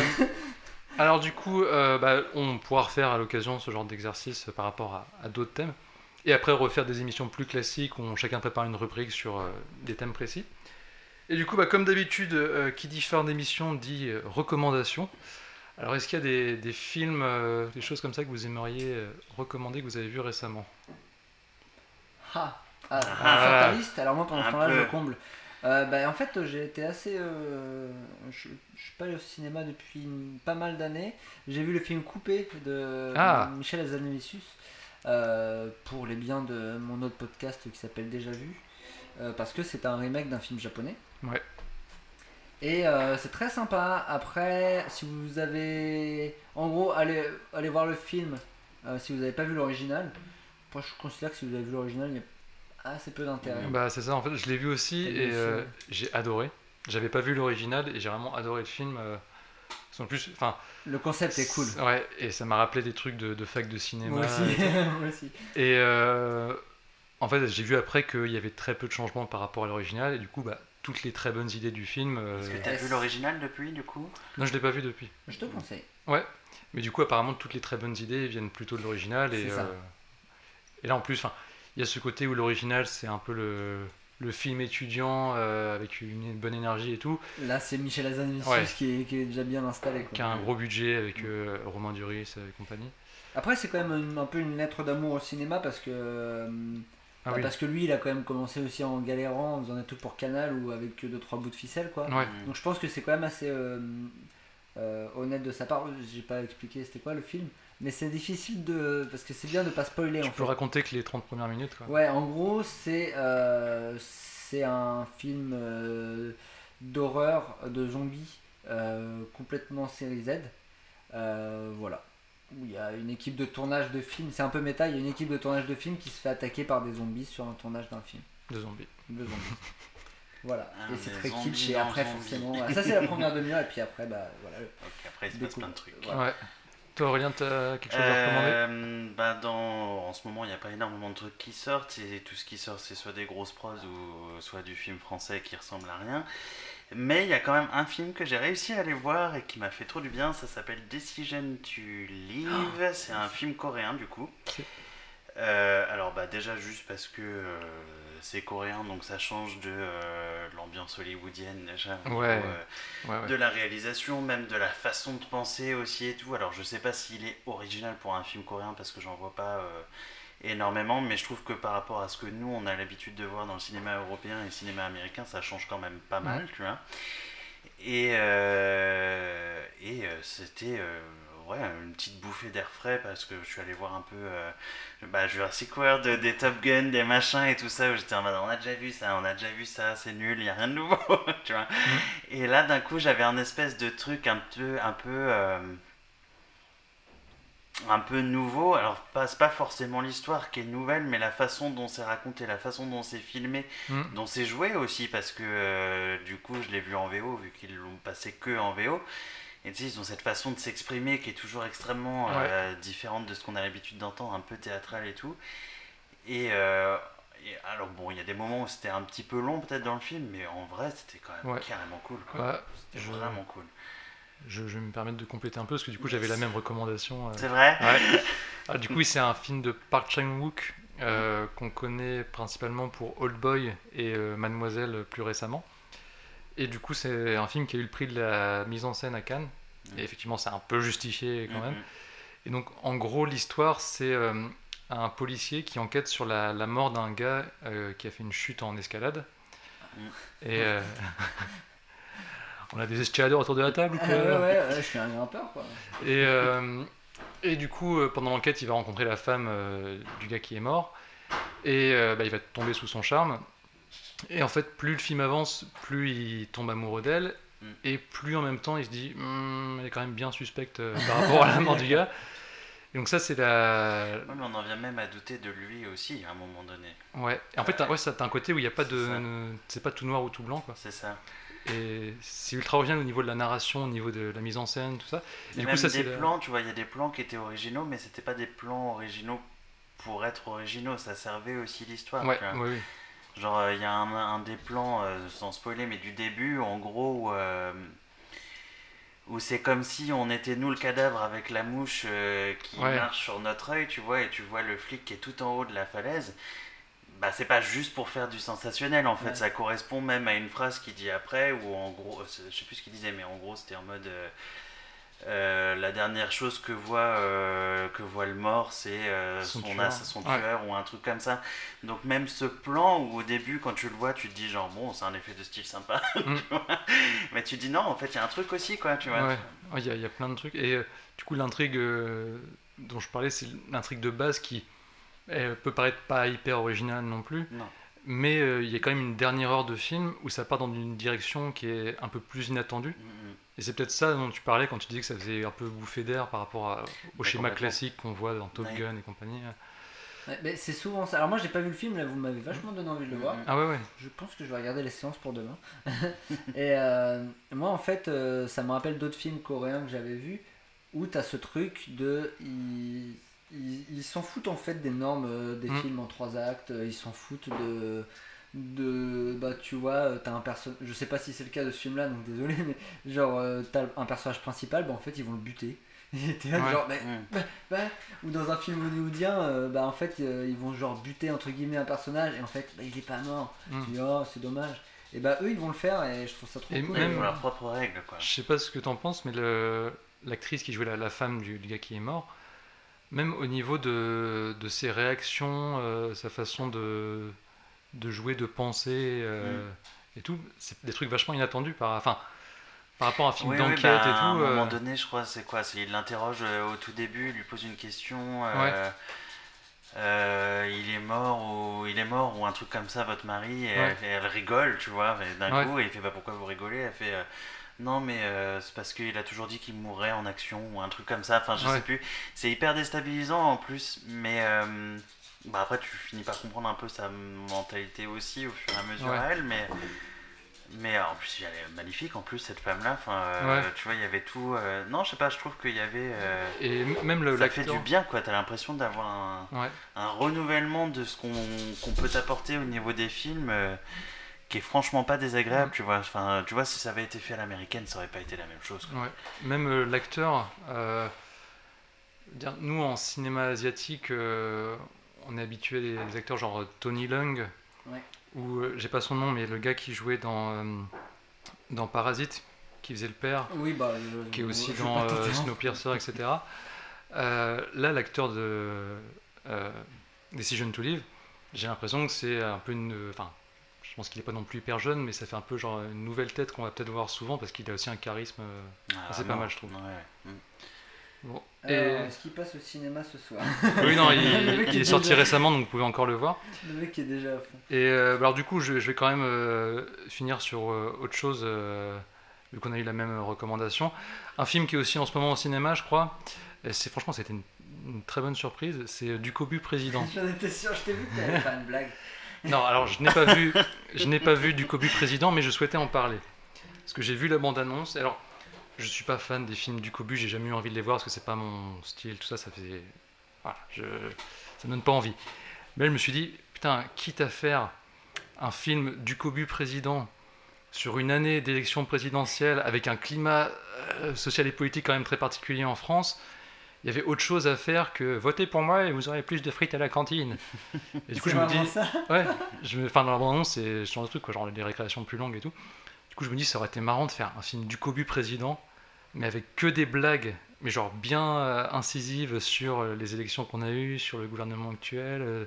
alors du coup, euh, bah, on pourra refaire à l'occasion ce genre d'exercice par rapport à, à d'autres thèmes. Et après refaire des émissions plus classiques où chacun prépare une rubrique sur euh, des thèmes précis. Et du coup, bah, comme d'habitude, euh, qui dit fin d'émission dit euh, recommandation. Alors est-ce qu'il y a des, des films, euh, des choses comme ça que vous aimeriez euh, recommander, que vous avez vu récemment? Ah, ah, Ah. liste, alors moi pendant ce temps-là je comble. Euh, bah, en fait j'ai été assez... euh, je, je suis pas allé au cinéma depuis une- pas mal d'années. J'ai vu le film Coupé de Ah. Michel Hazanavicius euh, pour les biens de mon autre podcast qui s'appelle Déjà Vu. euh, parce que c'est un remake d'un film japonais. Ouais. Et euh, c'est très sympa. Après, si vous avez... En gros, allez, allez voir le film si vous n'avez pas vu l'original. Moi je considère que si vous avez vu l'original, il y a assez peu d'intérêt. Bah c'est ça, en fait, je l'ai vu aussi et j'ai adoré. J'avais pas vu l'original et j'ai vraiment adoré le film. En plus, enfin, Le concept est cool. Ouais, et ça m'a rappelé des trucs de, de fac de cinéma. Moi aussi. et tout. *laughs* Moi aussi. Et euh, en fait, j'ai vu après qu'il y avait très peu de changements par rapport à l'original, et du coup, bah, toutes les très bonnes idées du film. euh, Est-ce que t'as Est-ce- vu l'original depuis, du coup? Non, je l'ai pas vu depuis. Je te conseille. Mais du coup, apparemment, toutes les très bonnes idées viennent plutôt de l'original. Et, euh, et là, en plus, enfin, il y a ce côté où l'original, c'est un peu le, le film étudiant euh, avec une, bonne énergie et tout, Là, c'est Michel Hazanavicius Ouais. qui, est, qui est déjà bien installé. quoi. qui a un gros budget avec euh, Romain Duris et compagnie. Après, c'est quand même une- un peu une lettre d'amour au cinéma parce que euh, Ah bah, oui. parce que lui, il a quand même commencé aussi en galérant, en faisant des trucs pour Canal ou avec que deux trois bouts de ficelle, quoi. Ouais. Donc je pense que c'est quand même assez euh, euh, honnête de sa part. J'ai pas expliqué c'était quoi le film, mais c'est difficile de parce que c'est bien de pas spoiler. Tu en peux fait. raconter que les 30 premières minutes, quoi. Ouais, en gros, c'est euh, c'est un film euh, d'horreur, de zombies, euh, complètement série Z. Euh, voilà. Où il y a une équipe de tournage de film, c'est un peu méta, il y a une équipe de tournage de film qui se fait attaquer par des zombies sur un tournage d'un film. De zombies. De zombies. voilà. Ah, et c'est très kitsch et après forcément. voilà. *laughs* Ça c'est la première demi-heure et puis après bah voilà. Ok, après, il se passe plein de trucs. Voilà. Ouais. Toi, Aurélien, t'as quelque chose à recommander? Euh, bah dans, en ce moment, il n'y a pas énormément de trucs qui sortent. Et tout ce qui sort, c'est soit des grosses pros ou soit du film français qui ressemble à rien. Mais il y a quand même un film que j'ai réussi à aller voir et qui m'a fait trop du bien. Ça s'appelle Decision to Live. C'est un film coréen du coup. Euh, alors bah déjà juste parce que euh, c'est coréen donc ça change de euh, l'ambiance hollywoodienne déjà. au Ouais. niveau, Ouais, ouais. de la réalisation, même de la façon de penser aussi et tout. Alors je sais pas s'il est original pour un film coréen parce que j'en vois pas énormément, mais je trouve que par rapport à ce que nous on a l'habitude de voir dans le cinéma européen et le cinéma américain, ça change quand même pas mal, tu vois. Et, et c'était ouais, une petite bouffée d'air frais parce que je suis allé voir un peu euh, bah, Jurassic World, des Top Gun, des machins et tout ça. J'étais en mode on a déjà vu ça, on a déjà vu ça, c'est nul, il n'y a rien de nouveau, *laughs* tu vois. Et là d'un coup j'avais un espèce de truc un peu. Un peu euh, un peu nouveau, alors pas, pas forcément l'histoire qui est nouvelle, mais la façon dont c'est raconté, la façon dont c'est filmé, Mm. dont c'est joué aussi, parce que euh, du coup je l'ai vu en VO, vu qu'ils l'ont passé que en VO. Et tu sais, ils ont cette façon de s'exprimer qui est toujours extrêmement euh, différente de ce qu'on a l'habitude d'entendre, un peu théâtral et tout. Et, euh, et alors bon, il y a des moments où c'était un petit peu long peut-être dans le film, mais en vrai c'était quand même Ouais. carrément cool. Ouais, C'était je- vraiment cool. je, je vais me permettre de compléter un peu parce que du coup j'avais la même recommandation. euh. C'est vrai? *laughs* Ah, du coup, c'est un film de Park Chan-wook euh, qu'on connaît principalement pour Old Boy et Mademoiselle plus récemment. Et du coup, c'est un film qui a eu le prix de la mise en scène à Cannes. Et effectivement, c'est un peu justifié quand même. Mhm. Et donc, en gros, l'histoire, c'est euh, un policier qui enquête sur la, la mort d'un gars euh, qui a fait une chute en escalade. Mm. Et euh, *laughs* on a des escaladeurs autour de la table ou quoi *laughs* ouais, ouais, je suis un grimpeur quoi. Et, et du coup, pendant l'enquête, il va rencontrer la femme du gars qui est mort. Et bah, il va tomber sous son charme. Et en fait, plus le film avance, plus il tombe amoureux d'elle. Mm. Et plus en même temps, il se dit Hum, elle est quand même bien suspecte euh, par rapport à la mort du gars. Et *laughs* donc, ça, c'est la. Ouais, mais on en vient même à douter de lui aussi à un moment donné. Ouais. Et en fait, t'as- ouais, ça, t'as un côté où il n'y a pas de. C'est pas tout noir ou tout blanc, quoi. C'est ça. Et c'est ultra original au niveau de la narration, au niveau de la mise en scène, tout ça. Et du même coup, ça, des plans, tu vois, il y a des plans qui étaient originaux, mais c'était pas des plans originaux pour être originaux. Ça servait aussi l'histoire. Ouais, ouais, ouais. Genre, euh, il y a un, un des plans, euh, sans spoiler, mais du début, en gros, où, euh, où c'est comme si on était nous le cadavre avec la mouche euh, qui Ouais. marche sur notre œil, tu vois, et tu vois le flic qui est tout en haut de la falaise. Bah, c'est pas juste pour faire du sensationnel en fait, Ouais. ça correspond même à une phrase qu'il dit après, ou en gros, je sais plus ce qu'il disait, mais en gros c'était en mode euh, euh, la dernière chose que voit, euh, que voit le mort, c'est euh, Son son, tueur. as- son Ouais. tueur ou un truc comme ça. Donc même ce plan où au début quand tu le vois tu te dis genre bon c'est un effet de style sympa, *laughs* Mm. tu vois. mais tu dis non en fait il y a un truc aussi quoi tu vois. Ouais, Ouais, il y, a- il y a plein de trucs. Et du coup, l'intrigue dont je parlais, c'est l'intrigue de base qui elle peut paraître pas hyper originale non plus. Non. Mais il y a quand même une dernière heure de film où ça part dans une direction qui est un peu plus inattendue. Mm, mm. Et c'est peut-être ça dont tu parlais quand tu disais que ça faisait un peu bouffer d'air par rapport à- au schéma classique qu'on voit dans Top Ouais. Gun et compagnie. Ouais, mais c'est souvent ça. Alors moi j'ai pas vu le film, là vous m'avez vachement donné envie de le voir. Mhm. Ah ouais, ouais. Je pense que je vais regarder les séances pour demain. *laughs* et euh, moi, en fait, euh, ça me rappelle d'autres films coréens que j'avais vus où tu as ce truc de. Ils s'en foutent en fait des normes euh, des Mm. films en trois actes, ils s'en foutent de. De bah tu vois euh, t'as un personnage je sais pas si c'est le cas de ce film là donc désolé *laughs* mais genre euh, t'as un personnage principal bah en fait ils vont le buter *laughs* Et t'es là, Ouais. genre, mais bah, bah, ou dans un film hollywoodien, euh, bah en fait euh, ils vont genre buter entre guillemets un personnage et en fait bah, il est pas mort. Mm. Tu dis oh c'est dommage. Et bah eux ils vont le faire et je trouve ça trop Et cool. Même- Ils ont leurs propres règles quoi. Je sais pas ce que t'en penses, mais le- l'actrice qui jouait la, la femme du, du gars qui est mort, même au niveau de, de ses réactions, euh, sa façon de, de jouer, de penser euh, et tout, c'est des trucs vachement inattendus par, enfin, par rapport à un film Oui, oui, d'enquête bah, et À un tout. moment euh, donné, je crois, c'est quoi il l'interroge euh, au tout début, il lui pose une question. Ouais. euh, il est mort ou il est mort ou un truc comme ça, votre mari. Et, Ouais. elle, rigole, tu vois. D'un Ouais. coup, et il fait bah pourquoi vous rigolez Elle fait euh, non mais euh, c'est parce qu'il a toujours dit qu'il mourrait en action ou un truc comme ça. Enfin, je Ouais. sais plus. C'est hyper déstabilisant en plus, mais. Euh, bah après, tu finis par comprendre un peu sa mentalité aussi au fur et à mesure Ouais. à elle, mais mais en plus, elle est magnifique en plus cette femme-là. Enfin, euh, Ouais. tu vois, il y avait tout. euh, Non, je sais pas. Je trouve qu'il y avait. euh, et même le Ça fait du bien, quoi. T'as l'impression d'avoir un, Ouais. un renouvellement de ce qu'on qu'on peut t'apporter au niveau des films, euh, qui est franchement pas désagréable, Mm. tu vois. Enfin, tu vois, si ça avait été fait à l'américaine, ça aurait pas été la même chose. Ouais. Même euh, l'acteur, euh, nous en cinéma asiatique, euh, on est habitué des, des acteurs genre euh, Tony Leung, Ouais. ou euh, j'ai pas son nom, mais le gars qui jouait dans, euh, dans Parasite, qui faisait le père, Oui bah je- qui est aussi je dans euh. Snowpiercer, etc. Euh, là, l'acteur de euh, Decision to Live, j'ai l'impression que c'est un peu une. Enfin, je pense qu'il est pas non plus hyper jeune, mais ça fait un peu genre une nouvelle tête qu'on va peut-être voir souvent parce qu'il a aussi un charisme. Ah, c'est pas mal, je trouve. Ouais. Mm. Bon. Alors, Et- est-ce qu'il passe au cinéma ce soir *laughs* Oui, non, il, est est sorti déjà- récemment, donc vous pouvez encore le voir. Le mec est déjà à fond. Et euh, bah alors du coup, je, je vais quand même euh, finir sur euh, autre chose, euh, vu qu'on a eu la même recommandation. Un film qui est aussi en ce moment au cinéma, je crois. C'est franchement, c'était une, une très bonne surprise. C'est euh, Du Cobu Président. *laughs* J'en étais sûr, je t'ai vu que t'allais faire une blague. *laughs* Non, alors je n'ai pas vu, je n'ai pas vu Du Cobu Président, mais je souhaitais en parler parce que j'ai vu la bande-annonce. Alors, je suis pas fan des films du Cobu, j'ai jamais eu envie de les voir parce que c'est pas mon style, tout ça, ça faisait, voilà, je, ça me donne pas envie. Mais je me suis dit, putain, quitte à faire un film du Cobu président sur une année d'élection présidentielle avec un climat euh, social et politique quand même très particulier en France, il y avait autre chose à faire que voter pour moi et vous aurez plus de frites à la cantine. Et du coup, je me dis, ça? Ouais, je enfin dans la bande-annonce, c'est ce genre de truc, quoi, genre des récréations plus longues et tout. Coup, je me dis, ça aurait été marrant de faire un film du Cobu président, mais avec que des blagues, mais genre bien euh, incisives sur euh, les élections qu'on a eues, sur le gouvernement actuel, euh,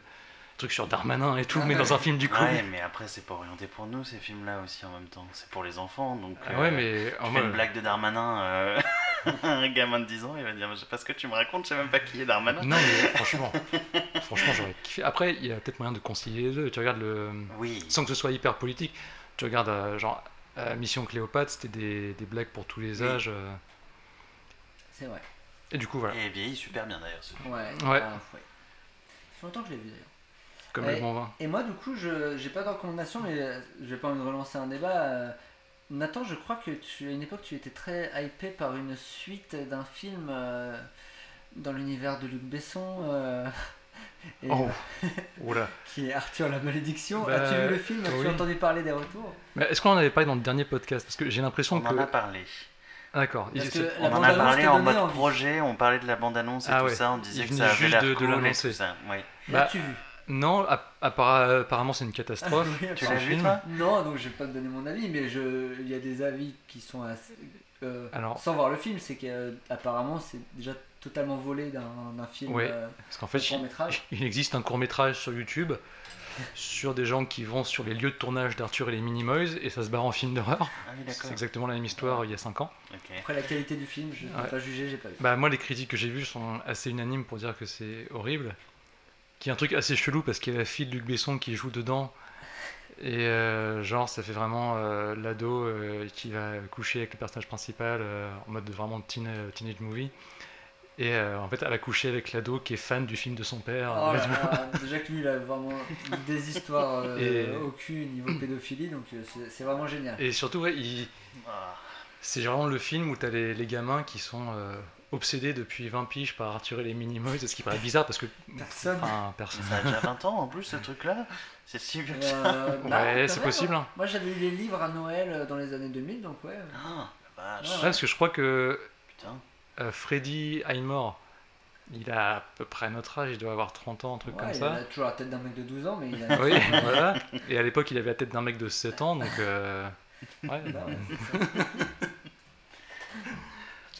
trucs sur Darmanin et tout, Ah mais ouais. dans un film du Cobu. Ouais, mais après, c'est pas orienté pour nous, ces films-là aussi en même temps. C'est pour les enfants, donc. Ah euh, ouais, mais Tu en fais mode- une blague de Darmanin, euh, *laughs* un gamin de 10 ans, il va dire Je sais pas ce que tu me racontes, je sais même pas qui est Darmanin. Non, mais franchement, franchement, j'aurais kiffé. Après, il y a peut-être moyen de concilier les deux. Tu regardes le. Oui, Sans que ce soit hyper politique, tu regardes, euh, genre, euh, Mission Cléopâtre, c'était des, des blagues pour tous les Oui. âges. euh, C'est vrai. et du coup, voilà. et vieillit super bien d'ailleurs. ce film. Ouais. Ouais. Ah, ouais. Ça fait longtemps que je l'ai vu d'ailleurs. Comme le bon vin. Et moi, du coup, je j'ai pas de recommandation, mais euh, j'ai pas envie de relancer un débat. euh. Nathan, je crois que tu, à une époque, tu étais très hypé par une suite d'un film euh, dans l'univers de Luc Besson. euh, et, Oh, euh, oula. *laughs* qui est Arthur la malédiction. Bah, As-tu vu le film As-tu oui. entendu parler des retours Mais est-ce qu'on en avait parlé dans le dernier podcast Parce que j'ai l'impression On que. en a parlé. D'accord. On en a parlé en mode envie. projet, on parlait de la bande-annonce et Ah tout ouais. ça, on disait que ça avait juste l'air de- de et l'annoncer. tout ça. Oui. Bah, L'as-tu vu Non, apparemment, c'est une catastrophe. *laughs* Oui, Tu l'as vu toi Non, donc je vais pas te donner mon avis, mais je, il y a des avis qui sont assez. euh, Alors- sans voir le film, c'est qu'apparemment c'est déjà totalement volé d'un film. Ouais. euh, Parce qu'en fait, il existe un court métrage sur YouTube sur des gens qui vont sur les lieux de tournage d'Arthur et les Minimoys et ça se barre en film d'horreur. Ah oui, C'est exactement la même histoire il y a 5 ans. Après la qualité du film, je ne peux Ouais. pas juger, j'ai pas vu. Bah moi les critiques que j'ai vues sont assez unanimes pour dire que c'est horrible. Qui est un truc assez chelou parce qu'il y a la fille de Luc Besson qui joue dedans. Et euh, genre ça fait vraiment euh, l'ado euh, qui va coucher avec le personnage principal euh, en mode vraiment teen, teenage movie. Et euh, en fait elle a couché avec l'ado qui est fan du film de son père. Oh là *laughs* là, déjà que lui il a vraiment des histoires euh, Et- au cul niveau pédophilie, donc euh, c'est- vraiment génial. Et surtout ouais, il- Ah. c'est vraiment le film où t'as les, les gamins qui sont euh, obsédés depuis 20 piges par Arthur et les Minimoys. Ce qui paraît bizarre parce que... Personne. Enfin, personne. Ça a déjà 20 ans en plus ce *laughs* truc-là C'est si vieux que ça Euh, bah, Ouais, c'est possible. hein. Moi j'avais eu les livres à Noël dans les années 2000, donc ouais. Ah, la vache. Ouais. Ouais, parce que je crois que Putain. Euh, Freddy Highmore, il a à peu près notre âge, il doit avoir 30 ans, un truc Ouais, comme il ça. a toujours la tête d'un mec de 12 ans, mais il a. *laughs* Oui, voilà. Et à l'époque, il avait la tête d'un mec de 7 ans, donc. euh, Ouais, *laughs* Bah.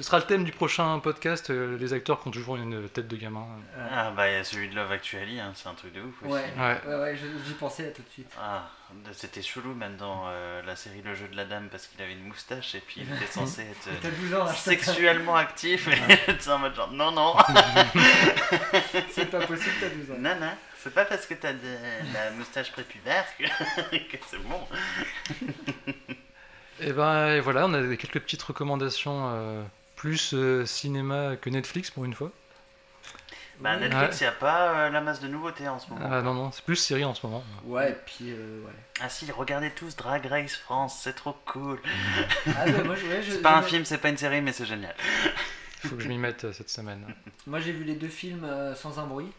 Ce sera le thème du prochain podcast, euh, les acteurs qui ont toujours une tête de gamin. Ah bah il y a celui de Love Actually, hein, c'est un truc de ouf aussi. Ouais, Ouais. ouais, ouais, je- j'y pensais là tout de suite. Ah, c'était chelou même dans euh, la série Le jeu de la dame parce qu'il avait une moustache et puis il était censé *laughs* être euh, T'as 12 ans, là, sexuellement actif et tu *laughs* es en mode genre non non *laughs* c'est pas possible, t'as 12 ans. non non c'est pas parce que t'as de la moustache prépubère que, que c'est bon. Et ben et voilà, on a quelques petites recommandations euh, plus euh, cinéma que Netflix pour une fois. Bah. Netflix il y a pas euh, la masse de nouveautés en ce moment. Ah non, non, c'est plus série en ce moment. Ouais, et puis euh, ouais. Ah si regardez tous Drag Race France c'est trop cool. *laughs* Ah, ouais, moi, je- ouais, je- C'est pas un film c'est pas une série mais c'est génial. Il *laughs* faut que je m'y mette euh, cette semaine. Moi j'ai vu les deux films euh, sans un bruit.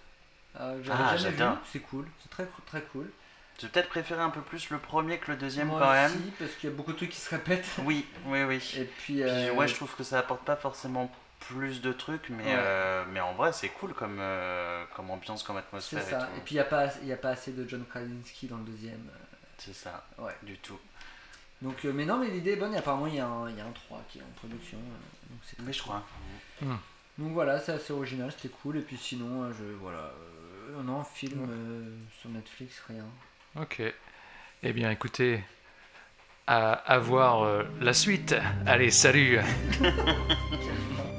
Euh, J'avais Ah, jamais vu, c'est cool, c'est très très cool. J'ai peut-être préféré un peu plus le premier que le deuxième Moi quand même. aussi, parce qu'il y a beaucoup de trucs qui se répètent. *laughs* Oui oui oui. Et puis, Puis, euh, ouais, je trouve que ça apporte pas forcément plus de trucs, mais, Ouais. euh, mais en vrai, c'est cool comme, euh, comme ambiance, comme c'est atmosphère ça. et puis il n'y a, pas ass- il y a pas assez de John Krasinski dans le deuxième. C'est ça, Ouais. du tout. Donc, euh, mais non, mais l'idée est bonne. Et apparemment, il y, a un- il y a un 3 qui est en production. donc, c'est Mais je crois. Donc voilà, c'est assez original, c'était cool. Et puis sinon, je voilà, euh, non, film euh, sur Netflix, rien. Ok. Eh bien, écoutez, à, voir euh, la suite. Allez, salut *laughs*